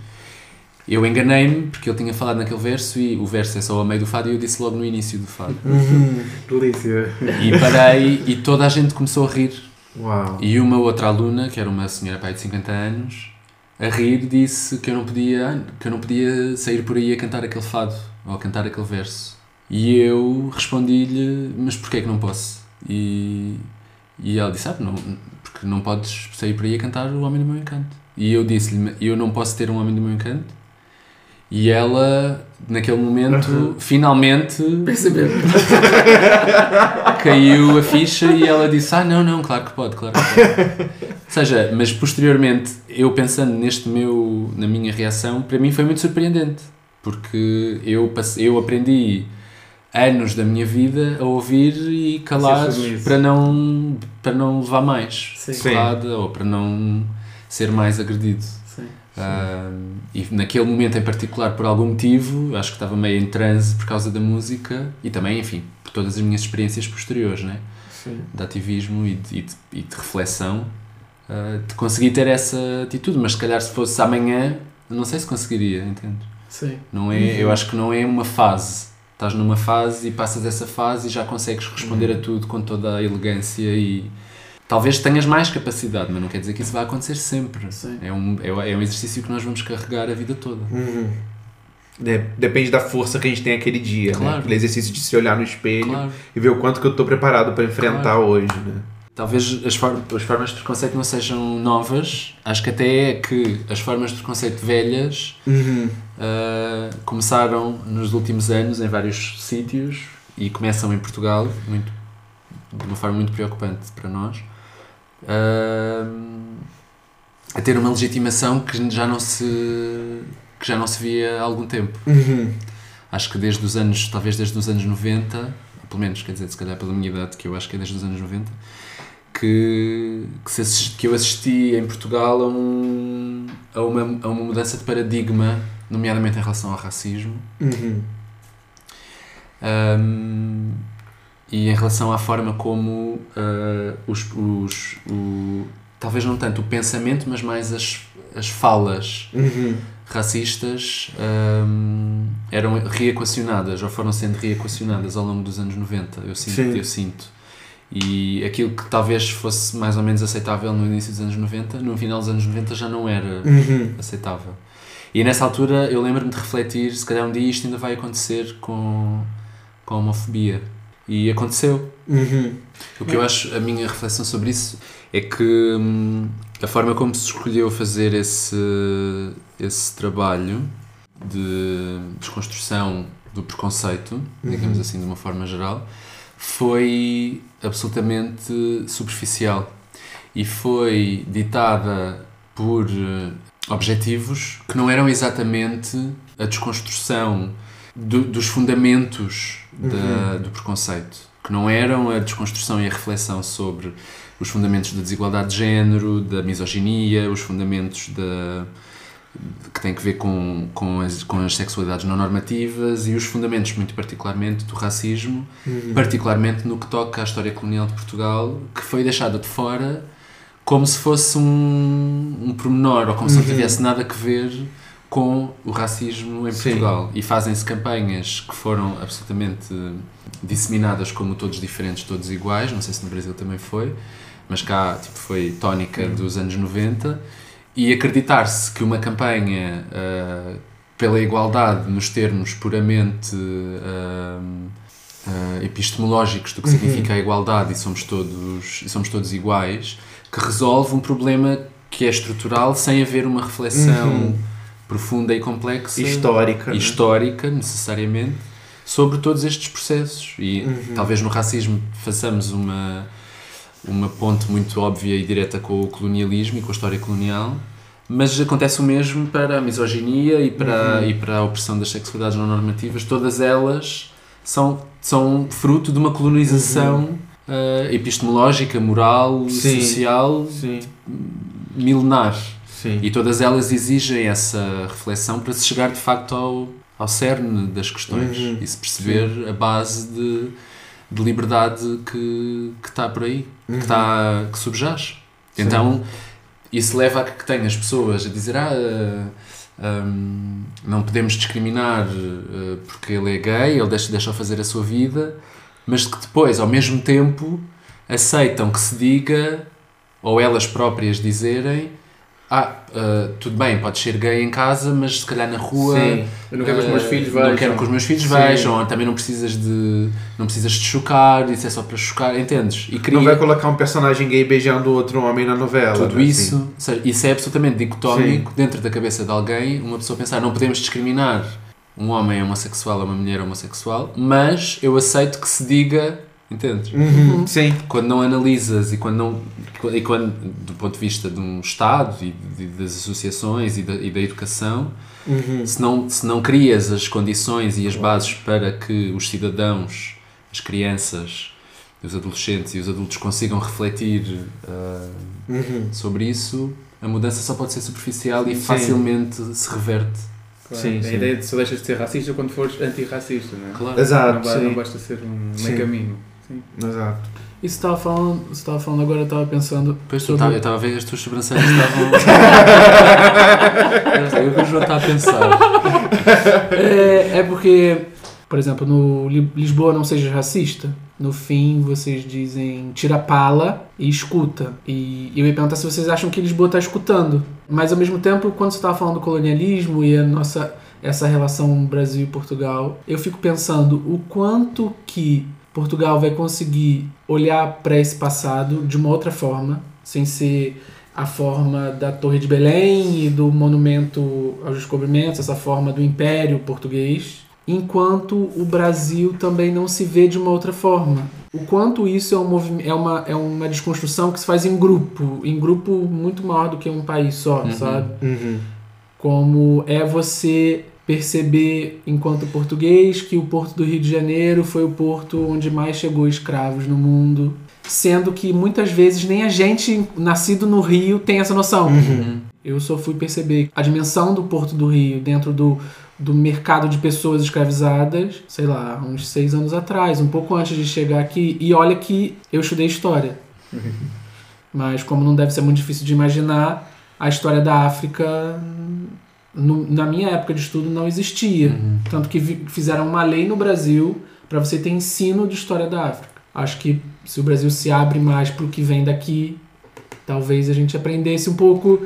eu enganei-me porque ele tinha falado naquele verso e o verso é só a meio do fado e eu disse logo no início do fado. Delícia. E parei e toda a gente começou a rir. Uau. E uma outra aluna, que era uma senhora pai de 50 anos, a rir disse que eu não podia, que eu não podia sair por aí a cantar aquele fado ou a cantar aquele verso. E eu respondi-lhe, mas porquê é que não posso? E, e ela disse, ah, não, porque não podes sair por aí a cantar o Homem do Meu Encanto. E eu disse-lhe, eu não posso ter um Homem do Meu Encanto? E ela, naquele momento, finalmente Percebeu? caiu a ficha e ela disse: Ah, não, não, claro que pode, claro que pode. Ou seja, mas posteriormente, eu pensando neste meu, na minha reação, para mim foi muito surpreendente, porque eu, passe- eu aprendi anos da minha vida a ouvir e calar para não, para não levar mais Sim. porrada ou para não ser mais agredido. E naquele momento em particular, por algum motivo, acho que estava meio em transe por causa da música e também, enfim, por todas as minhas experiências posteriores, né? Sim. de ativismo e de, e de, e de reflexão, ah, de conseguir ter essa atitude. Mas se calhar se fosse amanhã, não sei se conseguiria, entende? Sim. Não é, Eu acho que não é uma fase. Estás numa fase e passas essa fase e já consegues responder a tudo com toda a elegância e talvez tenhas mais capacidade, mas não quer dizer que isso vai acontecer sempre. Sim. É um, é, é um exercício que nós vamos carregar a vida toda. Uhum. De- Depende da força que a gente tem aquele dia, né? Claro. Aquele exercício de se olhar no espelho Claro. e ver o quanto que eu tô preparado para enfrentar Claro. hoje, né? Talvez as, for- as formas de preconceito não sejam novas, acho que até é que as formas de preconceito velhas Uhum. Uh, começaram nos últimos anos em vários sítios e começam em Portugal muito, de uma forma muito preocupante para nós uh, a ter uma legitimação que já não se que já não se via há algum tempo Uhum. acho que desde os anos talvez desde os anos 90 pelo menos quer dizer se calhar pela minha idade que eu acho que é desde os anos 90 que, que, assisti- que eu assisti em Portugal a, um, a, uma, a uma mudança de paradigma, nomeadamente em relação ao racismo, Uhum. um, e em relação à forma como uh, os, os, o, talvez não tanto o pensamento, mas mais as, as falas Uhum. racistas um, eram reequacionadas ou foram sendo reequacionadas ao longo dos anos 90, eu sinto, Sim. eu sinto. E aquilo que talvez fosse mais ou menos aceitável no início dos anos 90, no final dos anos 90 já não era Uhum. aceitável. E nessa altura eu lembro-me de refletir, se calhar um dia isto ainda vai acontecer com, com a homofobia. E aconteceu. Uhum. O que eu acho, a minha reflexão sobre isso é que hum, a forma como se escolheu fazer esse, esse trabalho de desconstrução do preconceito, digamos assim, de uma forma geral, foi absolutamente superficial e foi ditada por eh, objetivos que não eram exatamente a desconstrução do- dos fundamentos da- do preconceito, que não eram a desconstrução e a reflexão sobre os fundamentos da desigualdade de género, da misoginia, os fundamentos da que têm que ver com, com, as, com as sexualidades não normativas e os fundamentos, muito particularmente, do racismo, particularmente no que toca à história colonial de Portugal, que foi deixada de fora como se fosse um, um pormenor ou como se não tivesse nada a ver com o racismo em Sim. Portugal. E fazem-se campanhas que foram absolutamente disseminadas como todos diferentes, todos iguais. Não sei se no Brasil também foi, mas cá tipo, foi tónica dos anos 90. E acreditar-se que uma campanha ah, pela igualdade nos termos puramente ah, ah, epistemológicos do que significa a igualdade e somos todos, e somos todos iguais, que resolve um problema que é estrutural sem haver uma reflexão profunda e complexa Histórica. né? histórica, necessariamente, sobre todos estes processos. E talvez no racismo façamos uma, uma ponte muito óbvia e direta com o colonialismo e com a história colonial, mas acontece o mesmo para a misoginia e para, e para a opressão das sexualidades não normativas. Todas elas são, são fruto de uma colonização eh, epistemológica, moral, Sim. social, Sim, milenar. Sim. E todas elas exigem essa reflexão para se chegar de facto ao, ao cerne das questões Uhum. e se perceber a base de, de liberdade que, que está por aí, Uhum. que, está, que subjaz. Então, isso leva a que tenhas pessoas a dizer: ah, hum, não podemos discriminar ah, porque ele é gay, ele deixa, deixa fazer a sua vida, mas que depois, ao mesmo tempo, aceitam que se diga, ou elas próprias dizerem, ah, ah, tudo bem, podes ser gay em casa, mas se calhar na rua. Sim, eu não quero que os meus filhos Não vejam. quero que os meus filhos Sim. vejam, também não precisas de. Não precisas de chocar, isso é só para chocar, entendes? E cria Não vai colocar um personagem gay beijando outro homem na novela. tudo né? isso. Assim. Seja, isso é absolutamente dicotómico dentro da cabeça de alguém, uma pessoa pensar, não podemos discriminar um homem homossexual ou uma mulher homossexual, mas eu aceito que se diga, entendes? Uhum, Sim. quando não analisas e quando não e quando do ponto de vista de um Estado e de- das associações e da, e da educação Uhum. se não se não crias as condições e as bases para que os cidadãos as crianças os adolescentes e os adultos consigam refletir ah, Uhum. sobre isso a mudança só pode ser superficial e Sim. facilmente se reverte Claro. Sim, a sim. ideia de só deixas de ser racista quando fores antirracista, não é? claro Exato. não, sim. não basta ser um Sim. meio caminho. Sim. Exato. Isso estava falando, você estava falando agora, eu estava pensando Depois tu sobre- eu estava a ver as tuas sobrancelhas estavam. eu que o João está a pensar. É, é porque, por exemplo, no Li- Lisboa não seja racista, no fim vocês dizem tira a pala e escuta. E eu ia perguntar se vocês acham que Lisboa está escutando. Mas ao mesmo tempo, quando você estava falando do colonialismo e a nossa essa relação Brasil e Portugal, eu fico pensando o quanto que Portugal vai conseguir olhar para esse passado de uma outra forma, sem ser a forma da Torre de Belém e do monumento aos descobrimentos, essa forma do Império Português, enquanto o Brasil também não se vê de uma outra forma. O quanto isso é, um é, uma, é uma desconstrução que se faz em grupo, em grupo muito maior do que um país só, Uhum. sabe? Uhum. como é você perceber, enquanto português, que o porto do Rio de Janeiro foi o porto onde mais chegou escravos no mundo, sendo que muitas vezes nem a gente, nascido no Rio, tem essa noção. Eu só fui perceber a dimensão do porto do Rio dentro do, do mercado de pessoas escravizadas, sei lá, uns seis anos atrás, um pouco antes de chegar aqui. E olha que eu estudei história. Mas como não deve ser muito difícil de imaginar, a história da África no- na minha época de estudo não existia. Tanto que vi- fizeram uma lei no Brasil para você ter ensino de história da África. Acho que se o Brasil se abre mais para o que vem daqui, talvez a gente aprendesse um pouco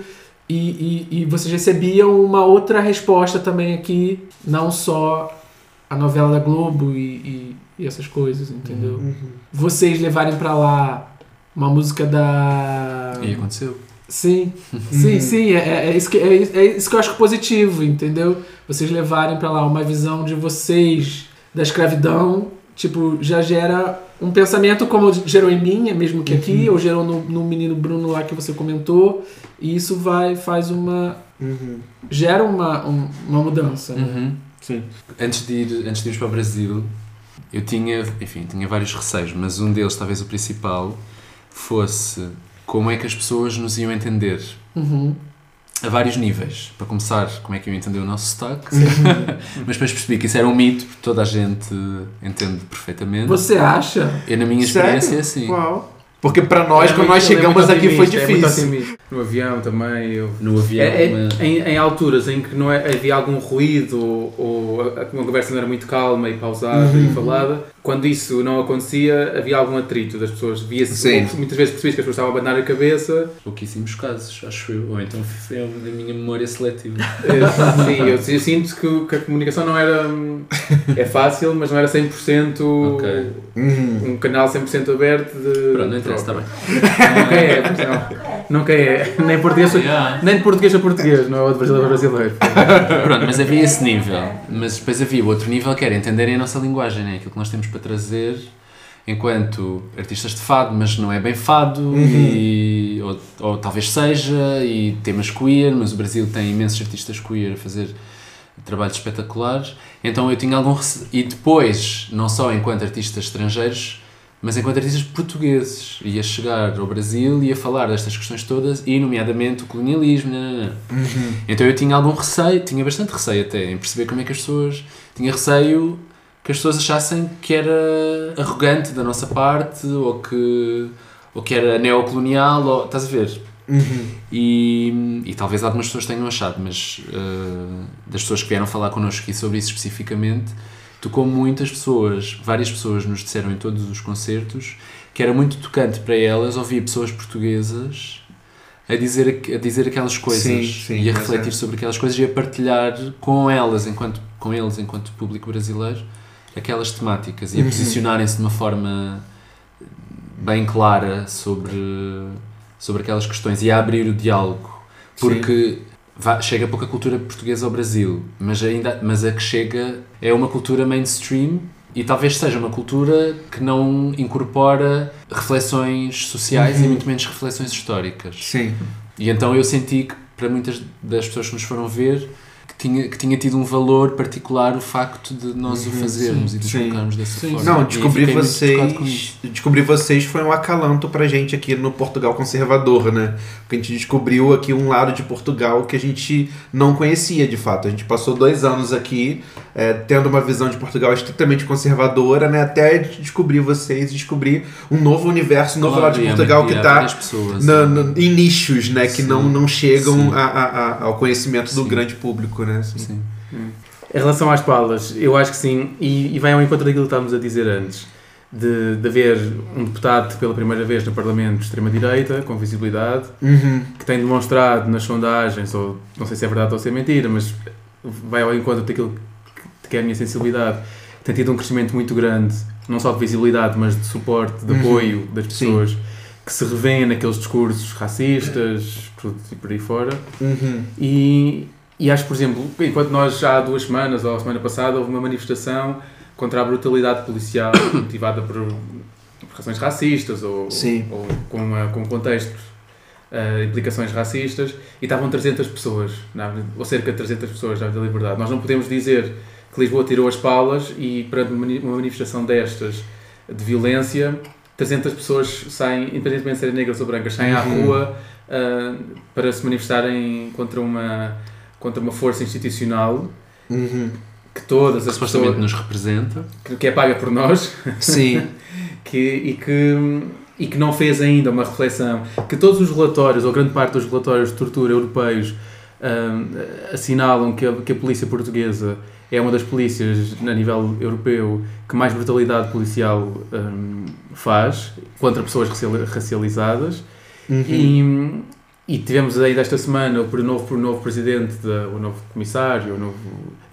e, e, e vocês recebiam uma outra resposta também aqui, não só a novela da Globo e, e- essas coisas, entendeu? Vocês levarem para lá uma música da. E aconteceu. Sim, sim, sim, é, é- é isso que, é, é isso que eu acho positivo, entendeu? Vocês levarem pra lá uma visão de vocês da escravidão, tipo, já gera um pensamento como gerou em mim, é mesmo que aqui, ou gerou no, no menino Bruno lá que você comentou, e isso vai, faz uma. Uhum. gera uma, um- uma mudança. né? Uhum. Sim. Antes de, ir, antes de irmos para o Brasil, eu tinha, enfim, tinha vários receios, mas um deles, talvez o principal, fosse como é que as pessoas nos iam entender. Uhum. A vários níveis. Para começar, como é que iam entender o nosso sotaque. mas depois percebi que isso era um mito, porque toda a gente entende perfeitamente. Você acha? Eu, na minha Sério? experiência, é assim. Uau. Porque pra nós, É quando nós é chegamos aqui, foi é difícil. No avião também. Eu... No avião. É- é- mas- em, em alturas em que não é- havia algum ruído ou, ou a, uma conversa não era muito calma e pausada Uhum. e falada, quando isso não acontecia, havia algum atrito das pessoas. Via-se, Sim. ou muitas vezes percebias que as pessoas estavam a abanar a cabeça. Pouquíssimos casos, acho eu. Ou então foi a minha memória seletiva. Eh, Sim, eu, eu sinto que, que a comunicação não era. hum, É fácil, mas não era 100% Ok. Uhum. um canal 100% aberto de. Pronto, troca. bem. Nunca é, não. Nunca é. Nem, português, Yeah. nem de português a português, não é o de brasileiro a brasileiro. Pronto, mas havia esse nível. Mas depois havia o outro nível que era entenderem a nossa linguagem, né? aquilo que nós temos para trazer enquanto artistas de fado, mas não é bem fado, e, ou, ou talvez seja, e temas queer, mas o Brasil tem imensos artistas queer a fazer trabalhos espetaculares. Então eu tinha algum rece... E depois, não só enquanto artistas estrangeiros, mas enquanto artistas portugueses, ia chegar ao Brasil e ia falar destas questões todas, e nomeadamente o colonialismo. nananã. Então eu tinha algum receio, tinha bastante receio até, em perceber como é que as pessoas. Tinha receio que as pessoas achassem que era arrogante da nossa parte, ou que, ou que era neocolonial, ou, estás a ver? E, e talvez algumas pessoas tenham achado, mas eh, das pessoas que vieram falar connosco aqui sobre isso especificamente, tocou muitas pessoas, várias pessoas nos disseram em todos os concertos que era muito tocante para elas ouvir pessoas portuguesas a dizer, a dizer aquelas coisas Sim, sim, e a refletir é. sobre aquelas coisas e a partilhar com elas, enquanto, com eles, enquanto público brasileiro, aquelas temáticas e a posicionarem-se de uma forma bem clara sobre, sobre aquelas questões e a abrir o diálogo. Porque vá- chega pouca cultura portuguesa ao Brasil, mas, ainda, mas a que chega é uma cultura mainstream e talvez seja uma cultura que não incorpora reflexões sociais e muito menos reflexões históricas. Sim. E então eu senti que para muitas das pessoas que nos foram ver tinha, que tinha tido um valor particular o facto de nós o fazermos e de nos sim. colocarmos dessa forma. Não, descobrir vocês. Descobrir vocês foi um acalanto pra gente aqui no Portugal conservador, né? Porque a gente descobriu aqui um lado de Portugal que a gente não conhecia de fato. A gente passou dois anos aqui é, tendo uma visão de Portugal estritamente conservadora, né? Até descobrir vocês e descobrir um novo universo, um novo Claro, lado de Portugal que tá pessoas, na- né? na- em nichos, né? Que Sim. não, não chegam Sim. a- a- a- ao conhecimento do Sim. grande público, né? Assim. Sim. Em relação às palas, eu acho que sim, e, e vai ao encontro daquilo que estávamos a dizer antes, de, de haver um deputado pela primeira vez no Parlamento de extrema-direita, com visibilidade, Uhum. que tem demonstrado nas sondagens, ou não sei se é verdade ou se é mentira, mas vai ao encontro daquilo que, que é a minha sensibilidade, tem tido um crescimento muito grande, não só de visibilidade, mas de suporte, de Uhum. apoio das Sim. pessoas que se revêem naqueles discursos racistas tudo, e por aí fora. Uhum. E, e acho, por exemplo, enquanto nós já há duas semanas ou a semana passada houve uma manifestação contra a brutalidade policial motivada por, por razões racistas ou, Sim. ou com, uma, com um contexto, eh, implicações racistas e estavam 300 pessoas, na ou cerca de 300 pessoas na Avenida da Liberdade. Nós não podemos dizer que Lisboa tirou as palas e perante uma mani- uma manifestação destas de violência 300 pessoas saem, independentemente de serem negras ou brancas, saem à Uhum. rua ah, para se manifestarem contra uma, contra uma força institucional Uhum. que todas Que as supostamente pessoas nos representa. que, que é paga por nós Sim. que, e, que, e que não fez ainda uma reflexão que todos os relatórios, ou grande parte dos relatórios de tortura europeus ah, assinalam que a, que a polícia portuguesa é uma das polícias a nível europeu que mais brutalidade policial ah, faz contra pessoas raciali- racializadas Uhum. E, tivemos aí desta semana o novo, o novo presidente, da, o novo comissário, o novo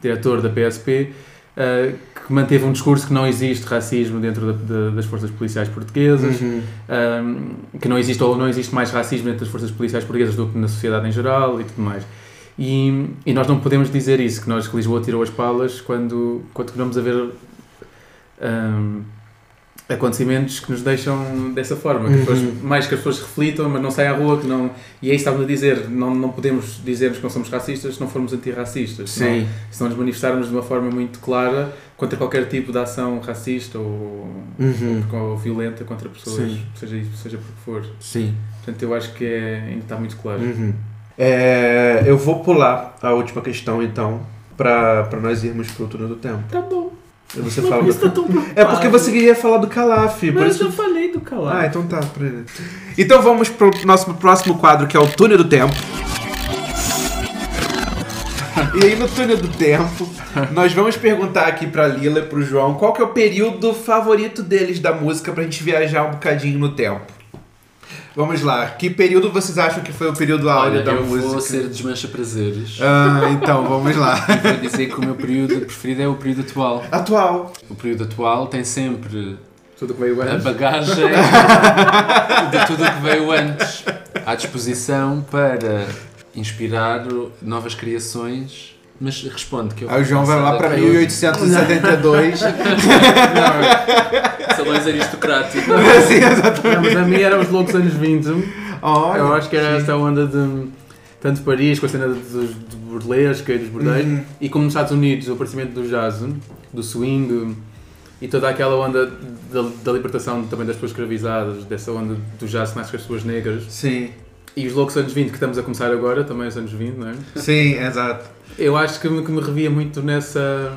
diretor da PSP, ah, que manteve um discurso que não existe racismo dentro da- da- das forças policiais portuguesas, Uhum. ah, que não existe ou não existe mais racismo dentro das forças policiais portuguesas do que na sociedade em geral e tudo mais. E, e nós não podemos dizer isso, que nós que Lisboa tirou as palas quando, quando vamos a ver ah, acontecimentos que nos deixam dessa forma, que pessoas- Uhum. mais que as pessoas reflitam, mas não saem à rua, que não, e é isso que estávamos a dizer, não, não podemos dizer que não somos racistas se não formos antirracistas, Sim. se não nos manifestarmos de uma forma muito clara contra qualquer tipo de ação racista ou, Uhum. ou violenta contra pessoas, Sim. seja, isso- seja por que for. Sim. Portanto, eu acho que é, ainda está muito claro. Uhum. É, eu vou pular a última questão, então, para nós irmos pro turno do tempo. Tá bom. Você fala por tá do... tão preocupado? É porque você queria falar do Calaf. Por Mas isso eu falei do Calaf. Ah, então tá. Então vamos pro nosso próximo quadro, que é o Túnel do Tempo. E aí no Túnel do Tempo, nós vamos perguntar aqui pra Lila e pro João qual que é o período favorito deles da música pra gente viajar um bocadinho no tempo. Vamos lá, que período vocês acham que foi o período áureo Olha, da eu música? vou ser desmancha prazeres. Ah, então, vamos lá. Vou dizer que o meu período preferido é o período atual. Atual. O período atual tem sempre Tudo que veio a antes. bagagem de tudo o que veio antes à disposição para inspirar novas criações. Mas responde que eu Aí o João vai lá Caiu. 1872. Salões aristocráticos. Sim, exatamente. Não, mas a mim era os loucos anos 20. Olha, Eu acho que era sim. essa onda de. Tanto Paris, com a cena dos de burlesca e dos bordéis, Uhum. e como nos Estados Unidos, o aparecimento do jazz, do swing e toda aquela onda da, da libertação também das pessoas escravizadas, dessa onda do jazz que nasce com as pessoas negras. Sim, E os loucos anos 20 que estamos a começar agora, também os anos 20, não é? sim, exato. Eu acho que me, que me revia muito nessa,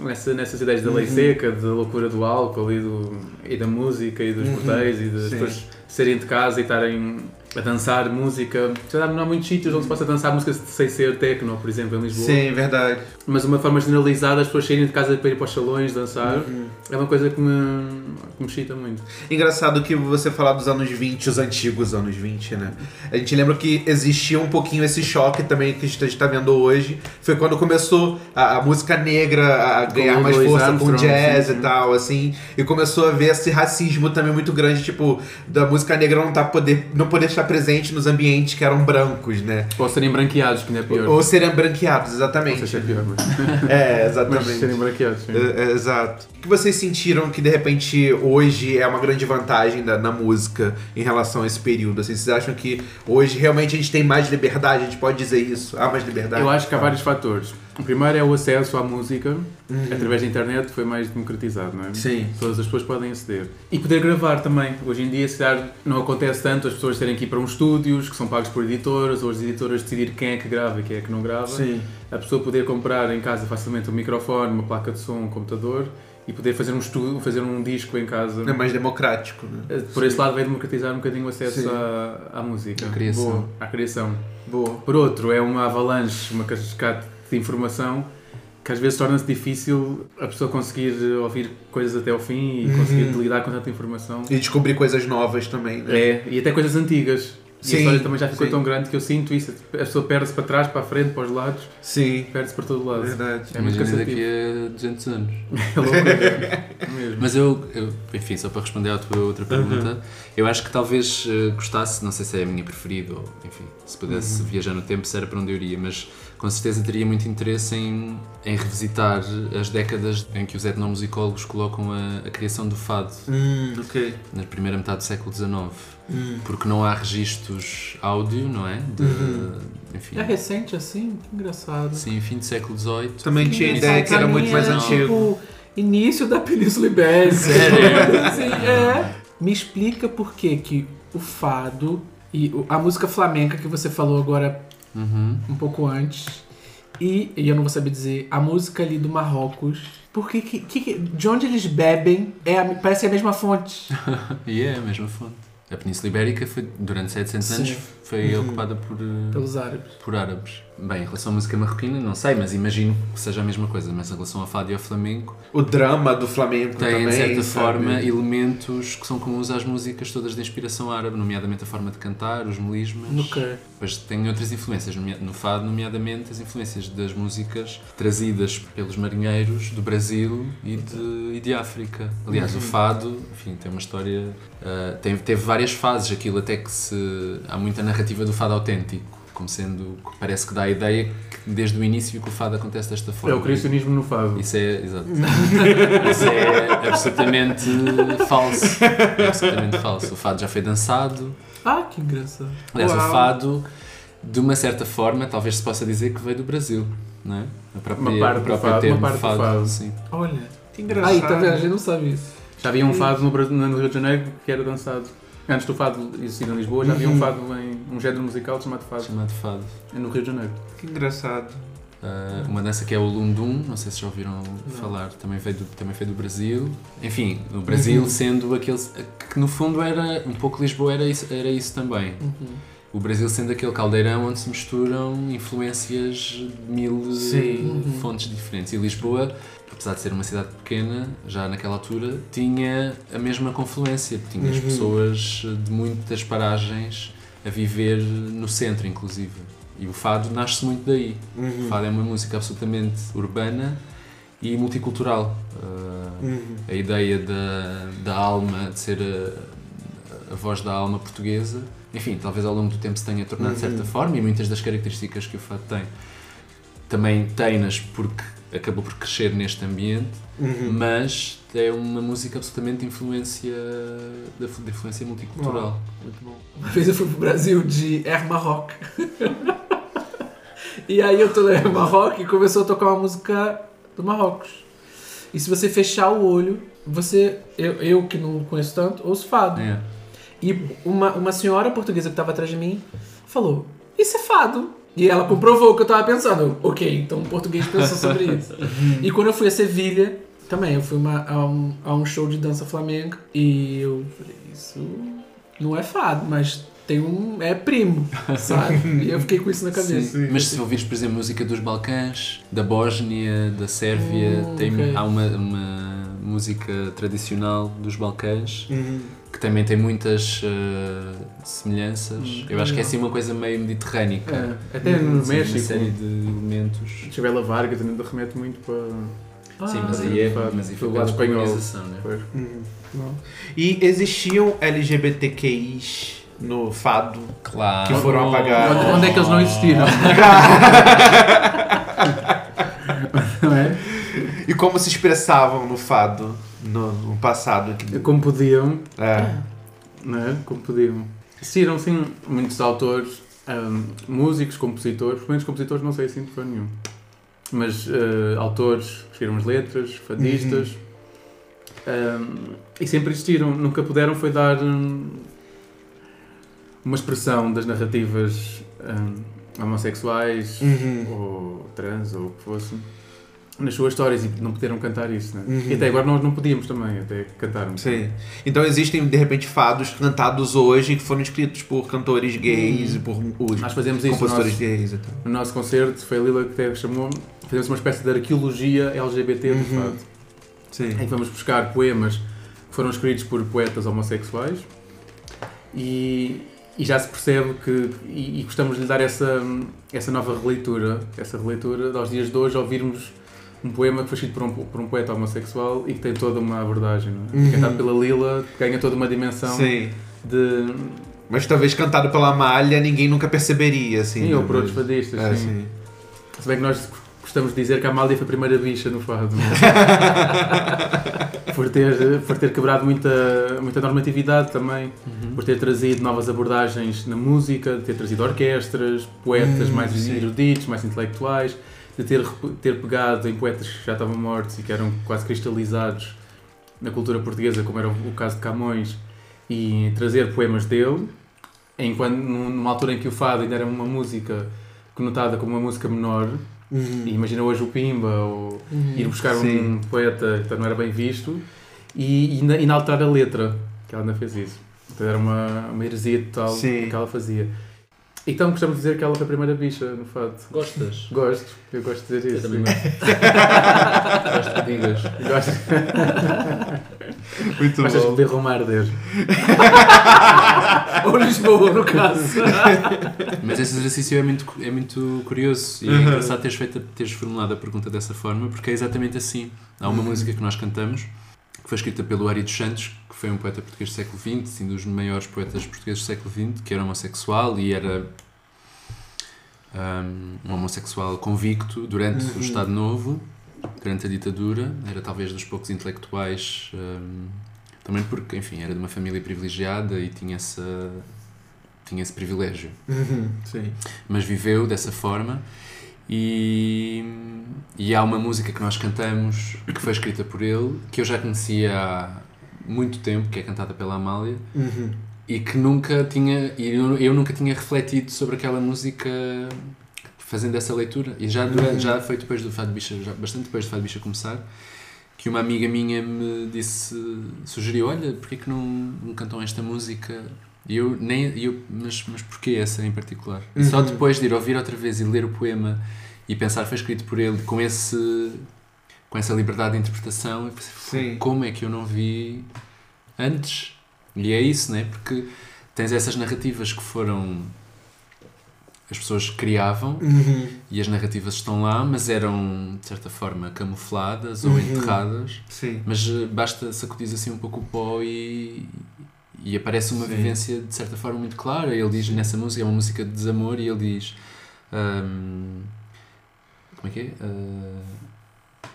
nessa, nessas ideias da lei Uhum. seca, da loucura do álcool e, do, e da música e dos Uhum. e das pessoas saírem de casa e estarem a dançar música. Não há muitos sítios onde se possa dançar música sem ser techno, por exemplo, em Lisboa. Sim, verdade. Mas uma forma generalizada, as pessoas saírem de casa para ir para os salões dançar Uhum. é uma coisa que me, que me excita muito. Engraçado que você falar dos anos 20, os antigos anos 20, né? A gente lembra que existia um pouquinho esse choque também que a gente está vendo hoje. Foi quando começou a, a música negra a ganhar mais força com Armstrong, jazz sim, e tal, assim. E começou a ver esse racismo também muito grande, tipo, da música negra não, tá poder, não poder estar presente nos ambientes que eram brancos, né? Ou serem branqueados, que não é pior. Ou serem branqueados, exatamente. sei se é pior, mas, É, mas exatamente. serem branqueados. É, é, exato. O que vocês sentiram que de repente hoje é uma grande vantagem da- na música em relação a esse período? Assim, vocês acham que hoje realmente a gente tem mais liberdade? A gente pode dizer isso? Há mais liberdade? Eu acho que há vários fatores. O primeiro é o acesso à música, através da internet foi mais democratizado, não é? Sim. Todas as pessoas podem aceder. E poder gravar também. Hoje em dia, se calhar, não acontece tanto as pessoas terem que ir para uns estúdios que são pagos por editoras, ou as editoras decidir quem é que grava e quem é que não grava. Sim. A pessoa poder comprar em casa facilmente um microfone, uma placa de som, um computador e poder fazer um, estúdio, fazer um disco em casa. É mais democrático, né? Por esse lado, vai democratizar um bocadinho o acesso Sim. à, à música. À criação. Boa, à criação. Boa. Por outro, é uma avalanche, uma cascata de informação que às vezes torna-se difícil a pessoa conseguir ouvir coisas até ao fim e Uhum. conseguir lidar com tanta informação. E descobrir coisas novas também, né? É, e até coisas antigas. E Sim, a história também já ficou sim. tão grande que eu sinto isso. A pessoa perde-se para trás, para a frente, para os lados, Sim. perde-se para todo lado. Verdade. É muito cansativo. daqui a 200 anos. É loucura. Mesmo. Mas eu, eu, enfim, só para responder à tua outra pergunta, eu acho que talvez eh, gostasse, não sei se é a minha preferida, ou enfim, se pudesse viajar no tempo, se era para onde eu iria, mas com certeza teria muito interesse em, em revisitar as décadas em que os etnomusicólogos colocam a, a criação do fado, Hum, ok. na primeira metade do século XIX. Hum. Porque não há registros áudio, não é? De, Enfim, É recente assim? Que engraçado. sim, fim do século XVIII. Também tinha ideia que era muito mais antigo. Tipo, início da Península Ibérica. Sério? Sim, é. Me explica por que que o fado e a música flamenca que você falou agora Uhum. um pouco antes e, e eu não vou saber dizer a música ali do Marrocos. Porque que, que- de onde eles bebem é a- parece a mesma fonte. E é a mesma fonte. A Península Ibérica foi, durante 700 anos Sim. foi ocupada por, eh, Pelos árabes. por árabes. Bem, em relação à música marroquina, não sei, mas imagino que seja a mesma coisa. Mas em relação ao fado e ao flamenco, O drama do flamenco tem, também. de certa sabe? forma, elementos que são comuns às músicas todas de inspiração árabe, nomeadamente a forma de cantar, os melismas. No quê? Depois tem outras influências, no fado, nomeadamente as influências das músicas trazidas pelos marinheiros do Brasil e de, e de África. Aliás, Uhum. o fado, enfim, tem uma história. ah, tem, teve várias fases, aquilo até que se. Há muita narrativa do fado autêntico, como sendo. Parece que dá a ideia que desde o início que o fado acontece desta É forma. o cristianismo no fado. Isso é, exato. Isso é absolutamente falso. É absolutamente falso. O fado já foi dançado, Ah, que engraçado. Aliás, Uau. o fado, de uma certa forma, talvez se possa dizer que veio do Brasil, não é? A própria, Uma parte o do fado, termo uma parte do fado. sim. Olha. Que engraçado. Aí, tá vendo? A gente não sabe isso. Já havia um fado no, Brasil- no Rio de Janeiro que era dançado. Antes do fado existir em Lisboa, já havia um fado em um género musical chamado fado Chamado fado. no Rio de Janeiro. Que engraçado. Uh, uma dança que é o Lundum, não sei se já ouviram falar, também veio, do, também veio do Brasil. Enfim, o Brasil Uhum. sendo aquele. que no fundo era. um pouco Lisboa era isso, era isso também. Uhum. O Brasil sendo aquele caldeirão onde se misturam influências de mil Sim. Uhum. fontes diferentes. E Lisboa, apesar de ser uma cidade pequena, já naquela altura, tinha a mesma confluência. Tinha as pessoas de muitas paragens a viver no centro, inclusive. E o fado nasce muito daí. O fado é uma música absolutamente urbana e multicultural. Uh, A ideia da, da alma, de ser a, a voz da alma portuguesa, enfim, talvez ao longo do tempo se tenha tornado de certa forma e muitas das características que o fado tem também tem-nas porque acabou por crescer neste ambiente, mas é uma música absolutamente de influência, de de influência multicultural. Uma vez eu fui pro Brasil de Air Maroc. e aí eu tô no Air Maroc e começou a tocar uma música do Marrocos. E se você fechar o olho, você. Eu, eu que não conheço tanto, ouço fado. É. E uma, uma senhora portuguesa que estava atrás de mim falou: Isso é fado. E ela comprovou o que eu tava pensando. Ok, então o português pensou sobre isso. e quando eu fui a Sevilha, também, eu fui uma- a, um, a um show de dança flamenga. E eu falei: Isso não é fado, mas tem um. É primo, sabe? e eu fiquei com isso na cabeça. Sim. Mas se ouvires, por exemplo, música dos Balcãs, da Bósnia, da Sérvia, Hum, tem, ok. há uma, uma música tradicional dos Balcãs que também tem muitas eh, semelhanças. Eu acho que é assim uma coisa meio mediterrânica. É, até no Assim, México. Uma série de elementos. Chabela Vargas ainda remete muito para. Sim, mas Ah, aí é fado. mas aí foi pela espanhol. colonização, né? Pois. E existiam LGBTQIs no fado Claro. que foram apagados. Onde, onde é que eles não existiram? E como se expressavam no fado no, no passado? Como podiam, é. não é? Como podiam. Existiram, sim, muitos autores, ahm, músicos, compositores, pelo menos compositores não sei assim de fã nenhum. Mas eh, autores escreveram as letras, fadistas, ahm, e sempre existiram. Nunca puderam foi dar hum, uma expressão das narrativas hum, homossexuais Uhum. ou trans ou o que fosse nas suas histórias e não puderam cantar isso, né? Uhum. E até agora nós não podíamos também, até cantarmos. Sim. Então existem, de repente, fados cantados hoje que foram escritos por cantores gays e por os Nós fazemos isso compositores nosso, gays no nosso concerto, foi a Lila que até chamou, fazemos uma espécie de arqueologia LGBT do Uhum. fado. Sim. em que vamos buscar poemas que foram escritos por poetas homossexuais e, e já se percebe que e, e gostamos de lhe dar essa, essa nova releitura, essa releitura aos dias de hoje, ouvirmos um poema que foi escrito por um, por um poeta homossexual e que tem toda uma abordagem, não é? Uhum. cantado pela Lila, ganha toda uma dimensão Sim. de Mas talvez cantado pela malha ninguém nunca perceberia, assim. sim, ou por outros fadistas, É, sim. sim. Se bem que nós gostamos de dizer que a Amália foi a primeira bicha no fado. por, ter, por ter quebrado muita, muita normatividade também. Uhum. Por ter trazido novas abordagens na música, ter trazido orquestras, poetas Hum, mais sim. eruditos, mais intelectuais, de ter, ter pegado em poetas que já estavam mortos e que eram quase cristalizados na cultura portuguesa, como era o, caso de Camões, e trazer poemas dele, enquanto num- numa altura em que o fado ainda era uma música conotada como uma música menor, Uhum. e imagina hoje o Pimba, ou ir buscar Sim. um poeta que não era bem visto, e, e, alterar a letra, que ela ainda fez isso. Então era uma, uma heresia total Sim. que ela fazia. Então gostamos de dizer que ela foi a primeira bicha no fado. Gostas? Gosto, eu gosto de dizer Eu isso. também sim. Gosto que digas. Gosto. Muito Gostas de bom. ver Roma arder. Ou Lisboa, no caso. Mas esse exercício é muito, é muito curioso e é Uhum. engraçado teres, feito, teres formulado a pergunta dessa forma, porque é exatamente assim. Há uma música que nós cantamos, que foi escrita pelo Ari dos Santos, que foi um poeta português do século XX, assim, dos maiores poetas portugueses do século XX, que era homossexual e era um, um homossexual convicto durante o Estado Novo, durante a ditadura, era talvez dos poucos intelectuais, um, também porque, enfim, era de uma família privilegiada e tinha essa tinha esse privilégio. Uhum. Mas viveu dessa forma e, e há uma música que nós cantamos que foi escrita por ele que eu já conhecia há muito tempo que é cantada pela Amália Uhum. e que nunca tinha e eu, eu nunca tinha refletido sobre aquela música fazendo essa leitura, e já, durante, já foi depois do Fado Bicha, já, bastante depois do Fado Bicha começar, que uma amiga minha me disse, sugeriu, olha, porquê que não, não cantam esta música? E eu nem, eu, mas, mas porquê essa em particular? E só depois de ir ouvir outra vez e ler o poema e pensar foi escrito por ele com esse com essa liberdade de interpretação, eu pensei, Sim. como é que eu não vi antes? E é isso, né? Porque tens essas narrativas que foram as pessoas criavam Uhum. e as narrativas estão lá, mas eram de certa forma camufladas ou enterradas. Sim. Mas eh, basta sacudir assim um pouco o pó e, e aparece uma Sim. vivência de certa forma muito clara. Ele diz nessa música, é uma música de desamor, e ele diz. ahm, como é que é? Ah,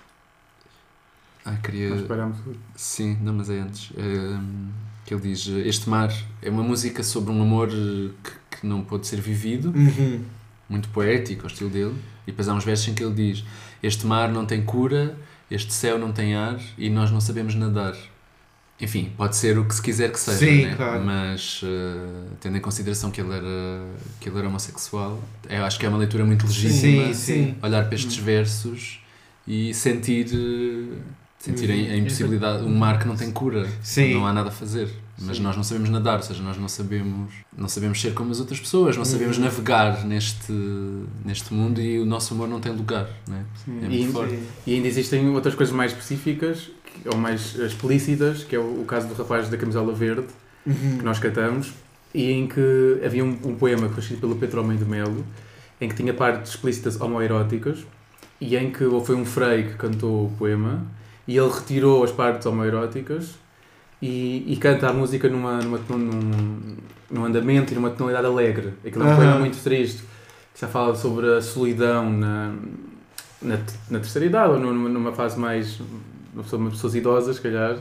ah, queria. Nós. Sim, não, mas é antes. Ahm, que ele diz: Este mar é uma música sobre um amor que, que não pôde ser vivido, Uhum. muito poético, ao estilo dele. E depois há uns versos em que ele diz: Este mar não tem cura, este céu não tem ar e nós não sabemos nadar. Enfim, pode ser o que se quiser que seja, Sim, né? claro. mas eh, tendo em consideração que ele era, que ele era homossexual, eu acho que é uma leitura muito legítima Sim, sim. olhar para estes versos e sentir, eh, sentir a, a impossibilidade, um mar que não tem cura, Sim. não há nada a fazer. Mas nós não sabemos nadar, ou seja, nós não sabemos, não sabemos ser como as outras pessoas, não sabemos Uhum. navegar neste, neste mundo e o nosso amor não tem lugar, né? Sim. É E, muito forte. e ainda existem outras coisas mais específicas, ou mais explícitas, que é o, o caso do rapaz da camisola verde, que nós cantamos, e em que havia um, um poema que foi escrito pelo Pedro Homem de Melo, em que tinha partes explícitas homoeróticas, e em que foi um frei que cantou o poema, e ele retirou as partes homoeróticas e, e canta a música numa, numa, num, num andamento e numa tonalidade alegre. Aquilo é um Aham. poema muito triste, que já fala sobre a solidão na, na, na terceira idade, ou numa, numa fase mais. Uma pessoa, uma pessoas idosas, se calhar,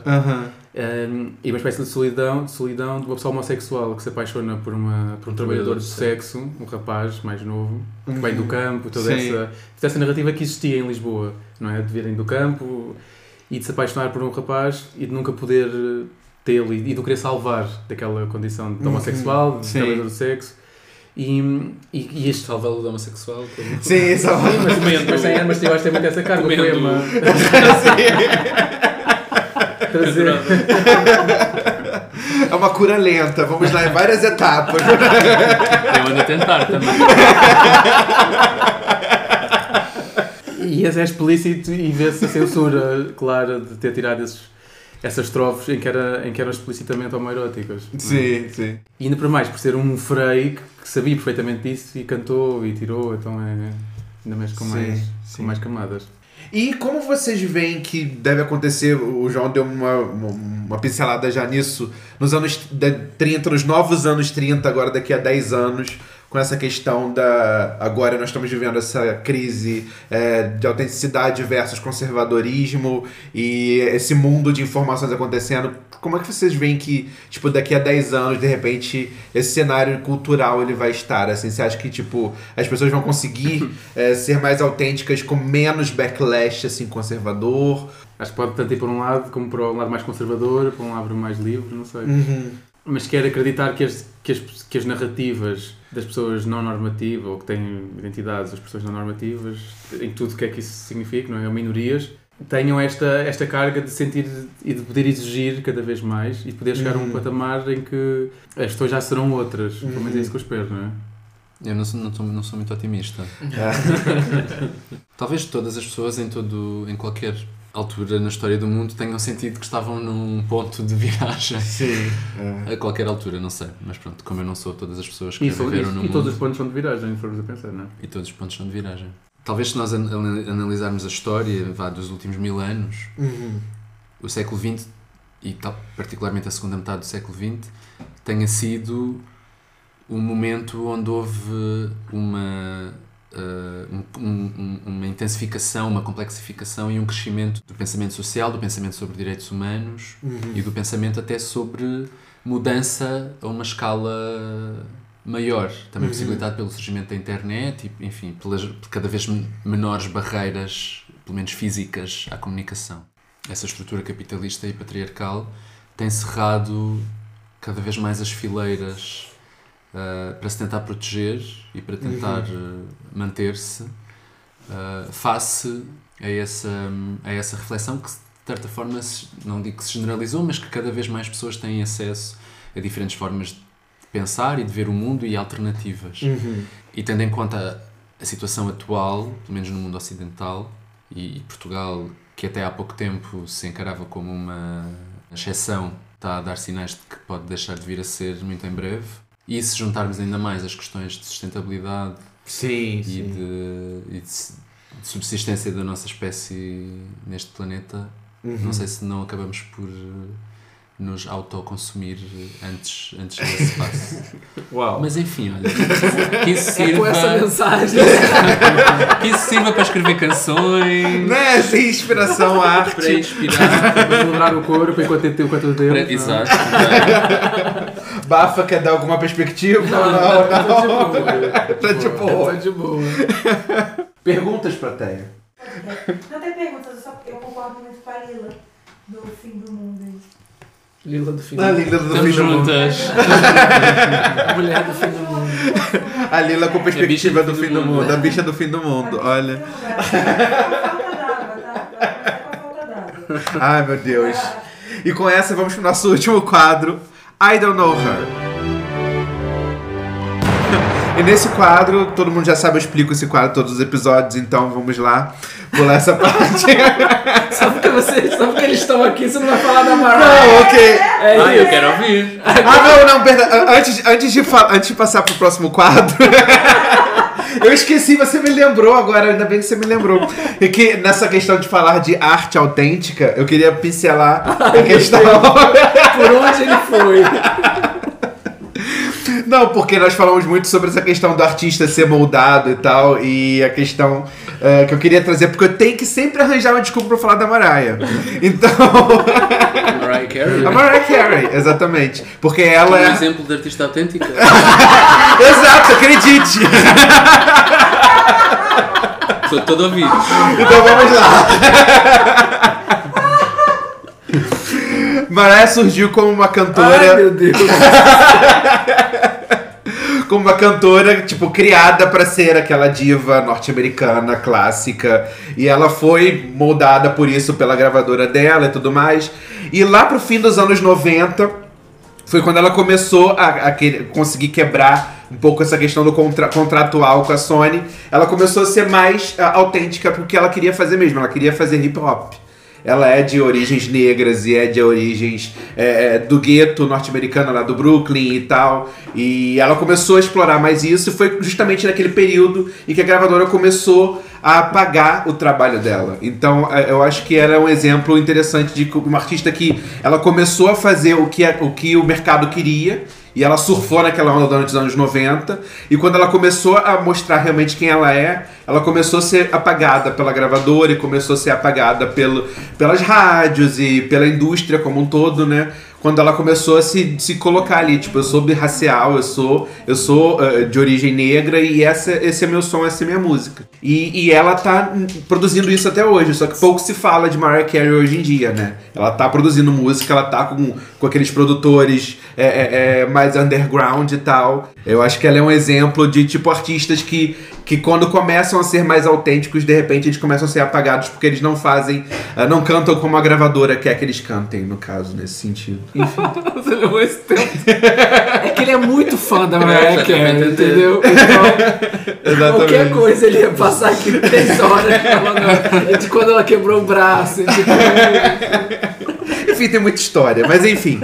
um, e uma espécie de solidão, de solidão de uma pessoa homossexual que se apaixona por, uma, por um trabalhador de sexo, um rapaz mais novo, que vem do campo, toda Sim. essa, toda essa narrativa que existia em Lisboa, não é? De virem do campo e de se apaixonar por um rapaz e de nunca poder tê-lo e, e de o querer salvar daquela condição de Uhum. homossexual, de Sim. trabalhador de sexo. E, e, e este Salvá-lo da homossexual. como- Sim, é Sim, mas, mas, sem, mas eu acho que tem muito essa carga, o Comendo. poema. Trazer. é uma cura lenta. Vamos lá em várias etapas. Eu ando a tentar também. E esse é explícito e vê-se a censura clara de ter tirado esses, essas estrofes em que, era, em que eram explicitamente homoeróticas. sim, sim. E ainda para mais, por ser um frei que, que sabia perfeitamente disso e cantou e tirou, então é ainda mais com, Sim, mais, sim. com mais camadas. E como vocês veem que deve acontecer, o João deu uma, uma, uma pincelada já nisso, nos anos da 30, nos novos anos 30, agora daqui a 10 anos, com essa questão da. Agora nós estamos vivendo essa crise é, de autenticidade versus conservadorismo e esse mundo de informações acontecendo. Como é que vocês veem que, tipo, daqui a 10 anos, de repente, esse cenário cultural ele vai estar? Assim, você acha que, tipo, as pessoas vão conseguir é, ser mais autênticas com menos backlash, assim, conservador? Acho que pode tanto ir para um lado como para um lado mais conservador, para um lado mais livre, não sei. Uhum. Mas quero acreditar que as, que, as, que as narrativas das pessoas não normativas, ou que têm identidades das pessoas não normativas, em tudo o que é que isso significa, não é? Ou minorias, tenham esta, esta carga de sentir e de poder exigir cada vez mais e de poder chegar a um Uhum. patamar em que as pessoas já serão outras. Pelo menos é isso que eu espero, não é? Eu não sou, não, sou, não sou muito otimista. Talvez todas as pessoas em todo, em qualquer altura na história do mundo tenham sentido que estavam num ponto de viragem. Sim. A qualquer altura, não sei. Mas pronto, como eu não sou todas as pessoas que E, são- viveram e- no e mundo todos os pontos são de viragem, se formos a pensar, não é? e todos os pontos são de viragem. Talvez se nós an- an- analisarmos a história vá, dos últimos mil anos, Uhum. o século XX e tal, particularmente a segunda metade do século XX tenha sido um momento onde houve uma uh, um- um- uma intensificação, uma complexificação e um crescimento do pensamento social, do pensamento sobre direitos humanos e do pensamento até sobre mudança a uma escala maior, também possibilitado pelo surgimento da internet e, enfim, pelas cada vez men- menores barreiras, pelo menos físicas, à comunicação. Essa estrutura capitalista e patriarcal tem cerrado cada vez mais as fileiras uh, para se tentar proteger e para tentar uh, manter-se uh, face a essa, a essa reflexão que, de certa forma, se- não digo que se generalizou, mas que cada vez mais pessoas têm acesso a diferentes formas de pensar e de ver o mundo e alternativas. E tendo em conta a situação atual, pelo menos no mundo ocidental, e, e Portugal, que até há pouco tempo se encarava como uma exceção, está a dar sinais de que pode deixar de vir a ser muito em breve. E se juntarmos ainda mais as questões de sustentabilidade Sim, e, sim. de, e de subsistência da nossa espécie neste planeta, Uhum. não sei se não acabamos por eh, nos autoconsumir antes, antes desse passo. Uau. Mas enfim, olha, que isso É com essa sirva, mensagem. que isso sirva para escrever canções, Né? Sem inspiração, para arte. inspirar. Para celebrar o corpo enquanto tempo, enquanto tem para- tempo. Exato. Bafa quer dar alguma perspectiva? Não, não. Tá de boa. Tá de boa. Perguntas, plateia. Não tem perguntas, eu, só, eu concordo muito com a Lila do fim do mundo. aí. Lila do fim do A mundo. Lila do Estamos fim do mundo. juntas. Mulher do fim do mundo. A Lila com perspectiva É a do fim do mundo. A bicha do fim do mundo, olha. Tá d'água. Ai, meu Deus. E com essa, vamos pro nosso último quadro. I Don't Know Her. E nesse quadro, todo mundo já sabe, eu explico esse quadro todos os episódios, então vamos lá pular essa parte. Só porque, você, só porque eles estão aqui, você não vai falar da Mariah. Não, ok. É Ah, eu quero ouvir. Ah, não, não, perdão. Antes, antes, de, antes de passar pro próximo quadro. Eu esqueci, você me lembrou agora, ainda bem que você me lembrou. E que nessa questão de falar de arte autêntica, eu queria pincelar a questão. Por onde ele foi? Não, porque nós falamos muito sobre essa questão do artista ser moldado e tal, e a questão eh, que eu queria trazer, porque eu tenho que sempre arranjar uma desculpa pra falar da Mariah. Então, Mariah Carey. a Mariah Carey, exatamente. Porque ela Um é. exemplo de artista autêntica. Exato, acredite! Estou todo ouvido. Então vamos lá. Mariah surgiu como uma Ai, cantora, meu Deus. Como uma cantora tipo criada pra ser aquela diva norte-americana clássica, e ela foi moldada por isso pela gravadora dela e tudo mais. E lá pro fim dos anos 90 foi quando ela começou a, a querer- conseguir quebrar um pouco essa questão do contra- contratual com a Sony. Ela começou a ser mais ah, autêntica porque ela queria fazer mesmo, ela queria fazer hip hop. Ela é de origens negras e é de origens é, é, do gueto norte-americano lá do Brooklyn e tal. E ela começou a explorar mais isso e foi justamente naquele período em que a gravadora começou a pagar o trabalho dela. Então é, eu acho que ela é um exemplo interessante de uma artista que ela começou a fazer o que, o, que o mercado queria e ela surfou naquela onda durante os anos 90. E quando ela começou a mostrar realmente quem ela é, ela começou a ser apagada pela gravadora e começou a ser apagada pelo, pelas rádios e pela indústria como um todo, né? Quando ela começou a se, se colocar ali, tipo, eu sou birracial, eu sou, eu sou eh, de origem negra e essa, esse é meu som, essa é minha música. E, e ela tá produzindo isso até hoje, só que pouco se fala de Mariah Carey hoje em dia, né? Ela tá produzindo música, ela tá com, com aqueles produtores é, é, é, mais underground e tal. Eu acho que ela é um exemplo de, tipo, artistas que, que quando começam a ser mais autênticos, de repente eles começam a ser apagados porque eles não fazem, ah, não cantam como a gravadora quer que eles cantem, no caso, nesse sentido. Você levou esse tempo. É que ele é muito fã da Mariah já Carey, entendeu? Então, qualquer coisa ele ia passar aqui três horas falando de quando ela quebrou o braço. Quando... Enfim, tem muita história, mas enfim.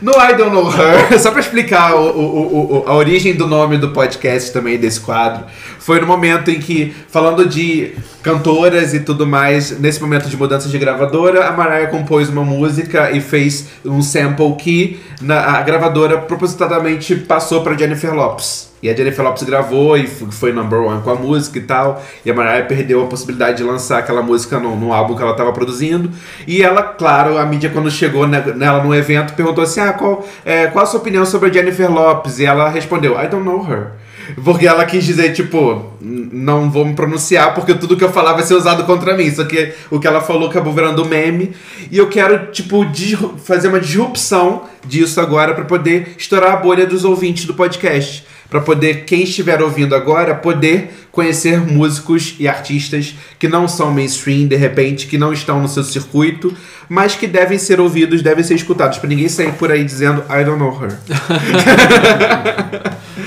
No I Don't Know Her, só pra explicar o- o- o- a origem do nome do podcast também, desse quadro, foi no momento em que, falando de cantoras e tudo mais, nesse momento de mudança de gravadora, a Mariah compôs uma música e fez um sample que na- a gravadora propositadamente passou pra Jennifer Lopes. E a Jennifer Lopez gravou e foi number one com a música e tal. E a Mariah perdeu a possibilidade de lançar aquela música no, no álbum que ela estava produzindo. E ela, claro, a mídia quando chegou ne- nela no evento perguntou assim: ah, qual, é, qual a sua opinião sobre a Jennifer Lopez? E ela respondeu: I don't know her. Porque ela quis dizer, tipo, "N- não vou me pronunciar porque tudo que eu falar vai ser usado contra mim. Só que o que ela falou acabou virando meme. E eu quero, tipo, fazer uma disrupção disso agora pra poder estourar a bolha dos ouvintes do podcast. Pra poder, quem estiver ouvindo agora, poder conhecer músicos e artistas que não são mainstream, de repente, que não estão no seu circuito, mas que devem ser ouvidos, devem ser escutados. Pra ninguém sair por aí dizendo, I don't know her.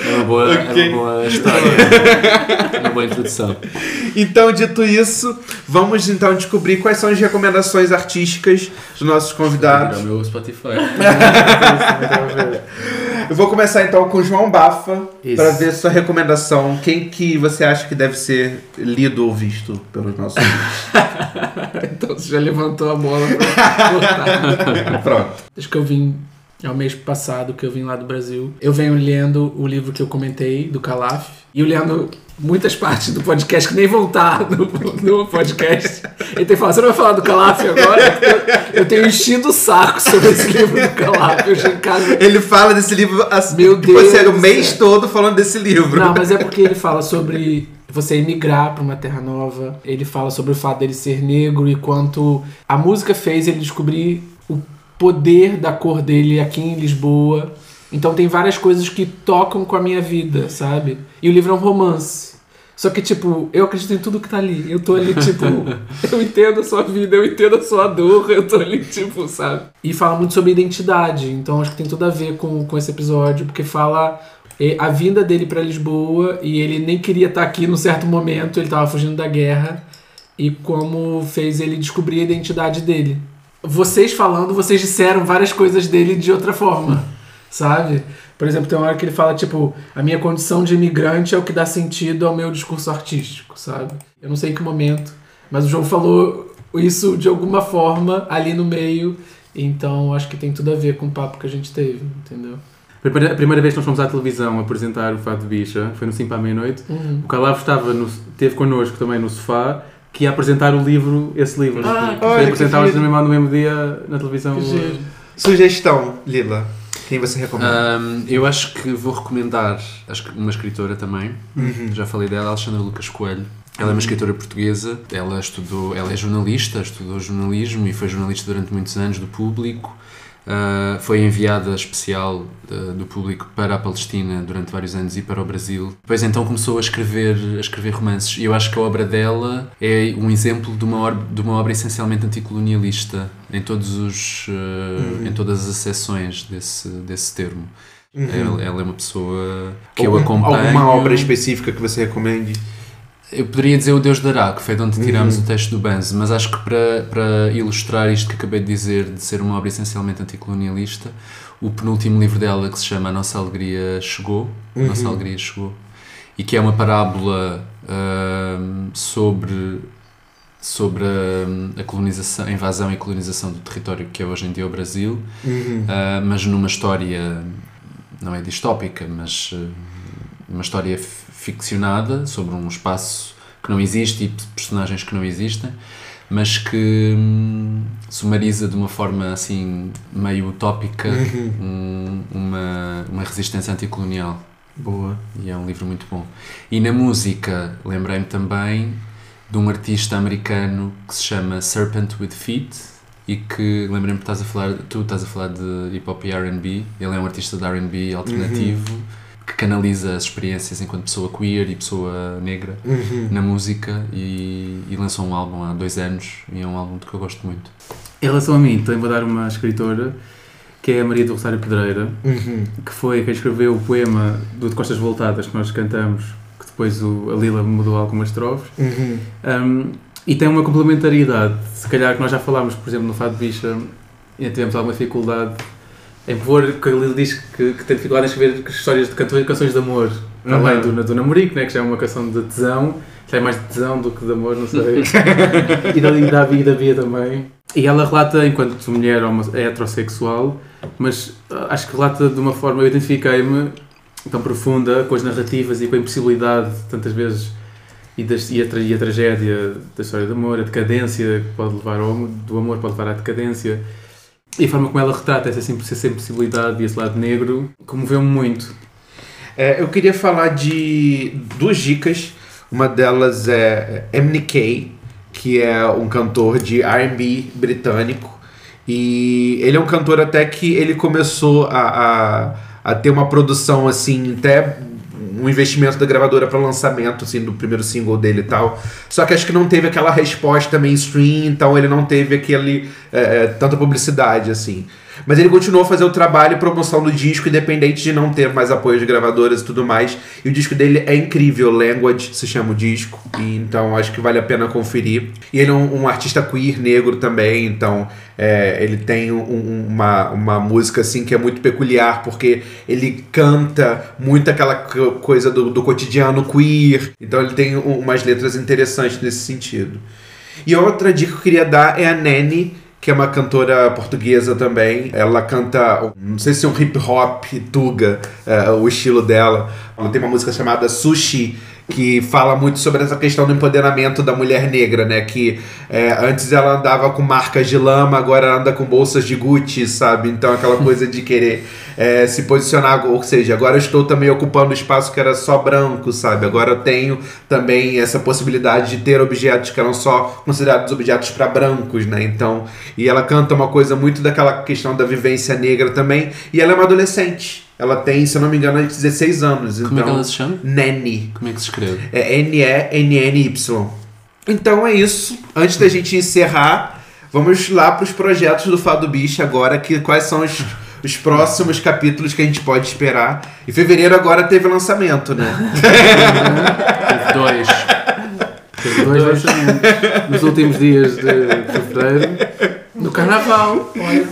É uma boa, é Ok. uma boa história. É uma boa introdução. Então, dito isso, vamos então descobrir quais são as recomendações artísticas dos nossos É convidados. o meu Spotify. Eu vou começar então com o João Bafa para ver sua recomendação. Quem que você acha que deve ser lido ou visto pelos nossos? Então você já levantou a bola pra cortar. Pronto. Desde que eu vim, é o mês passado que eu vim lá do Brasil, eu venho lendo o livro que eu comentei, do Calaf, e eu lendo muitas partes do podcast que nem vão estar no, no podcast. Ele tem falar, você não vai falar do Calaf agora? Eu, eu tenho enchido o saco sobre esse livro do Calaf. Eu chego em casa Ele fala desse livro assim, Meu tipo, assim, Deus o mês céu. todo falando desse livro. Não, mas é porque ele fala sobre você emigrar para uma terra nova. Ele fala sobre o fato dele ser negro e quanto a música fez ele descobrir o poder da cor dele aqui em Lisboa. Então tem várias coisas que tocam com a minha vida, sabe? E o livro é um romance. Só que, tipo, eu acredito em tudo que tá ali. Eu tô ali, tipo, eu entendo a sua vida, eu entendo a sua dor, eu tô ali, tipo, sabe? E fala muito sobre identidade. Então acho que tem tudo a ver com, com esse episódio, porque fala eh, a vinda dele pra Lisboa e ele nem queria estar aqui num certo momento, ele tava fugindo da guerra. E como fez ele descobrir a identidade dele. Vocês falando, vocês disseram várias coisas dele de outra forma, sabe? Por exemplo, tem uma hora que ele fala, tipo, a minha condição de imigrante é o que dá sentido ao meu discurso artístico, sabe? Eu não sei em que momento, mas o João falou isso de alguma forma ali no meio, então acho que tem tudo a ver com o papo que a gente teve, entendeu? A primeira, vez que nós fomos à televisão apresentar o Fado Bicha foi no 5 para a meia-noite. Uhum. O Calavo estava no, teve connosco também no sofá, que ia apresentar o livro, esse livro. Ah, que olha, giro. no mesmo, no mesmo dia na televisão. Que giro. Sugestão, Lila. Quem você recomenda? Ahm, eu acho que vou recomendar uma escritora também. Já falei dela, Alexandra Lucas Coelho. Ela é uma escritora portuguesa. Ela estudou, ela é jornalista, estudou jornalismo e foi jornalista durante muitos anos do Público. Ah, foi enviada especial do Público para a Palestina durante vários anos e para o Brasil. Depois então começou a escrever, a escrever romances. E eu acho que a obra dela é um exemplo de uma, or- de uma obra essencialmente anticolonialista em todos os ah, em todas as acessões desse desse termo. Ela, ela é uma pessoa que eu acompanho. Alguma obra específica que você recomende? Eu poderia dizer o Deus dará, que foi de onde tirámos o texto do Banzo, mas acho que para, para ilustrar isto que acabei de dizer, de ser uma obra essencialmente anticolonialista, o penúltimo livro dela, que se chama A Nossa Alegria Chegou, Nossa Alegria Chegou, e que é uma parábola ahm, sobre, sobre a, a colonização, a invasão e colonização do território que é hoje em dia o Brasil, ah, mas numa história, não é distópica, mas ah, uma história ficcionada sobre um espaço que não existe e personagens que não existem, mas que hum, sumariza de uma forma assim meio utópica um- uma, uma resistência anticolonial. Boa. E é um livro muito bom. E na música, lembrei-me também de um artista americano que se chama Serpent with Feet e que, lembrei-me que estás a falar, tu estás a falar de hip hop e R&B. Ele é um artista de R&B alternativo canaliza as experiências enquanto pessoa queer e pessoa negra na música e, e lançou um álbum há dois anos e é um álbum que eu gosto muito. Em relação a mim, também vou dar uma escritora que é a Maria do Rosário Pedreira, Uhum. que foi quem escreveu o poema do De Costas Voltadas que nós cantamos, que depois o, a Lila mudou algumas estrofes. Uhum. Um, e tem uma complementariedade, se calhar que nós já falámos, por exemplo, no Fado Bicha, e tivemos alguma dificuldade em pôr, que a Lila diz que, que tem dificuldade em escrever histórias de canto- canções de amor, Uhum. além do, do namorico, né, que já é uma canção de tesão, já é mais de tesão do que de amor, não sei. e da, e da, da Bia também. E ela relata, enquanto mulher homo- heterossexual, mas ah, acho que relata de uma forma, eu identifiquei-me tão profunda, com as narrativas e com a impossibilidade, tantas vezes, e, das, e, a, e a tragédia da história do amor, a decadência que pode levar ao, do amor pode levar à decadência. E a forma como ela retrata essa, impossibilidade e esse lado negro comoveu-me muito. É, eu queria falar de duas dicas. Uma delas é MNK, que é um cantor de R&B britânico. E ele é um cantor até que ele começou a, a, a ter uma produção assim, até um investimento da gravadora para lançamento assim do primeiro single dele e tal. Só que acho que não teve aquela resposta mainstream, então ele não teve aquele é, tanta publicidade assim. Mas ele continuou a fazer o trabalho e promoção do disco, independente de não ter mais apoio de gravadoras e tudo mais. E o disco dele é incrível, Language se chama o disco. E então acho que vale a pena conferir. E ele é um, um artista queer negro também, então é, ele tem um- um- uma, uma música assim que é muito peculiar, porque ele canta muito aquela co- coisa do, do cotidiano queer. Então ele tem um- umas letras interessantes nesse sentido. E outra dica que eu queria dar é a Nene, que é uma cantora portuguesa também. Ela canta, não sei se é um hip hop, tuga, é, o estilo dela. Ela tem uma música chamada Sushi, que fala muito sobre essa questão do empoderamento da mulher negra, né? Que é, antes ela andava com marcas de lama, agora anda com bolsas de Gucci, sabe? Então aquela coisa de querer é, se posicionar, ou seja, agora eu estou também ocupando espaço que era só branco, sabe? Agora eu tenho também essa possibilidade de ter objetos que eram só considerados objetos para brancos, né? Então, e ela canta uma coisa muito daquela questão da vivência negra também, e ela é uma adolescente. Ela tem, se eu não me engano, 16 anos. Como é que então, ela se chama? Nene. Como é que se escreve? É N-E-N-N-Y. Então é isso. Antes da gente encerrar, vamos lá para os projetos do Fado Bicho agora, que quais são os, os próximos capítulos que a gente pode esperar. Em fevereiro agora teve lançamento, né? Teve dois. Teve dois lançamentos nos últimos dias de fevereiro. No carnaval. Olha.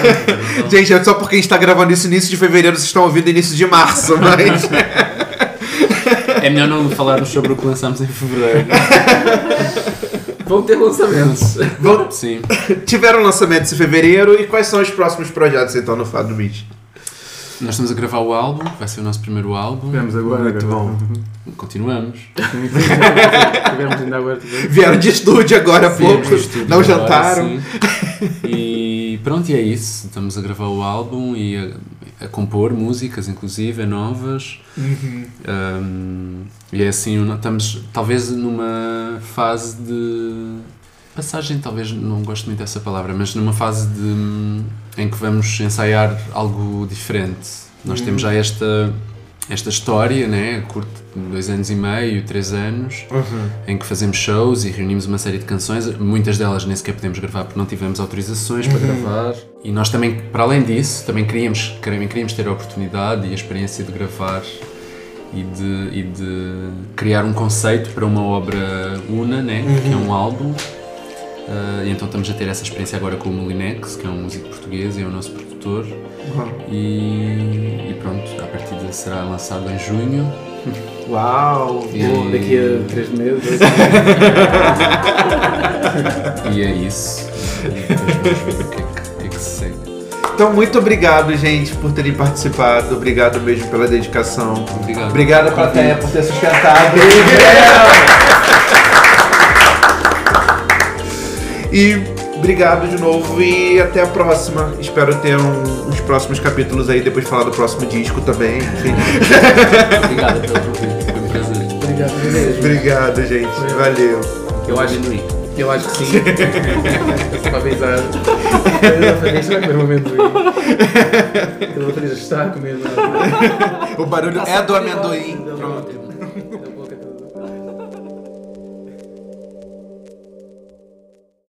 gente, é só porque a gente tá gravando isso início de fevereiro, vocês estão ouvindo início de março, mas... É melhor não falarmos sobre o que lançamos em fevereiro. Vão ter lançamentos. Vão- Sim. Tiveram lançamentos em fevereiro e quais são os próximos projetos então no Fado Bicho? Nós estamos a gravar o álbum, vai ser o nosso primeiro álbum. Tivemos agora. Muito bom. Continuamos. Tivemos ainda agora. Vieram de estúdio agora há pouco, não agora, jantaram. sim. E pronto, e é isso. Estamos a gravar o álbum e a, a compor músicas, inclusive, novas. Um, e é assim, estamos talvez numa fase de passagem, talvez não gosto muito dessa palavra, mas numa fase de, em que vamos ensaiar algo diferente. Nós temos já esta, esta história, né, curto, dois anos e meio, três anos, em que fazemos shows e reunimos uma série de canções, muitas delas nem sequer podemos gravar porque não tivemos autorizações para gravar. E nós também, para além disso, também queríamos, queríamos ter a oportunidade e a experiência de gravar e de, e de criar um conceito para uma obra una, né? que é um álbum. E então estamos a ter essa experiência agora com o Molinex, que é um músico português e é o nosso produtor. E, e pronto, a partida será lançado em junho. Uau! E, Bom, daqui a três meses. e é isso. E depois vamos ver o que é que, o que, é que se segue. Então, muito obrigado, gente, por terem participado. Obrigado mesmo pela dedicação. Obrigado. Obrigado, plateia, por ter sustentado. E obrigado de novo e até a próxima. Espero ter um- uns próximos capítulos aí, depois de falar do próximo disco também. Enfim. Obrigado pelo convite, foi um prazer. Obrigado mesmo. obrigado, gente. Valeu. Eu acho, eu acho que sim. Só para avisar. Isto vai comer um amendoim. Fazer está a comer. O barulho é do amendoim. Pronto.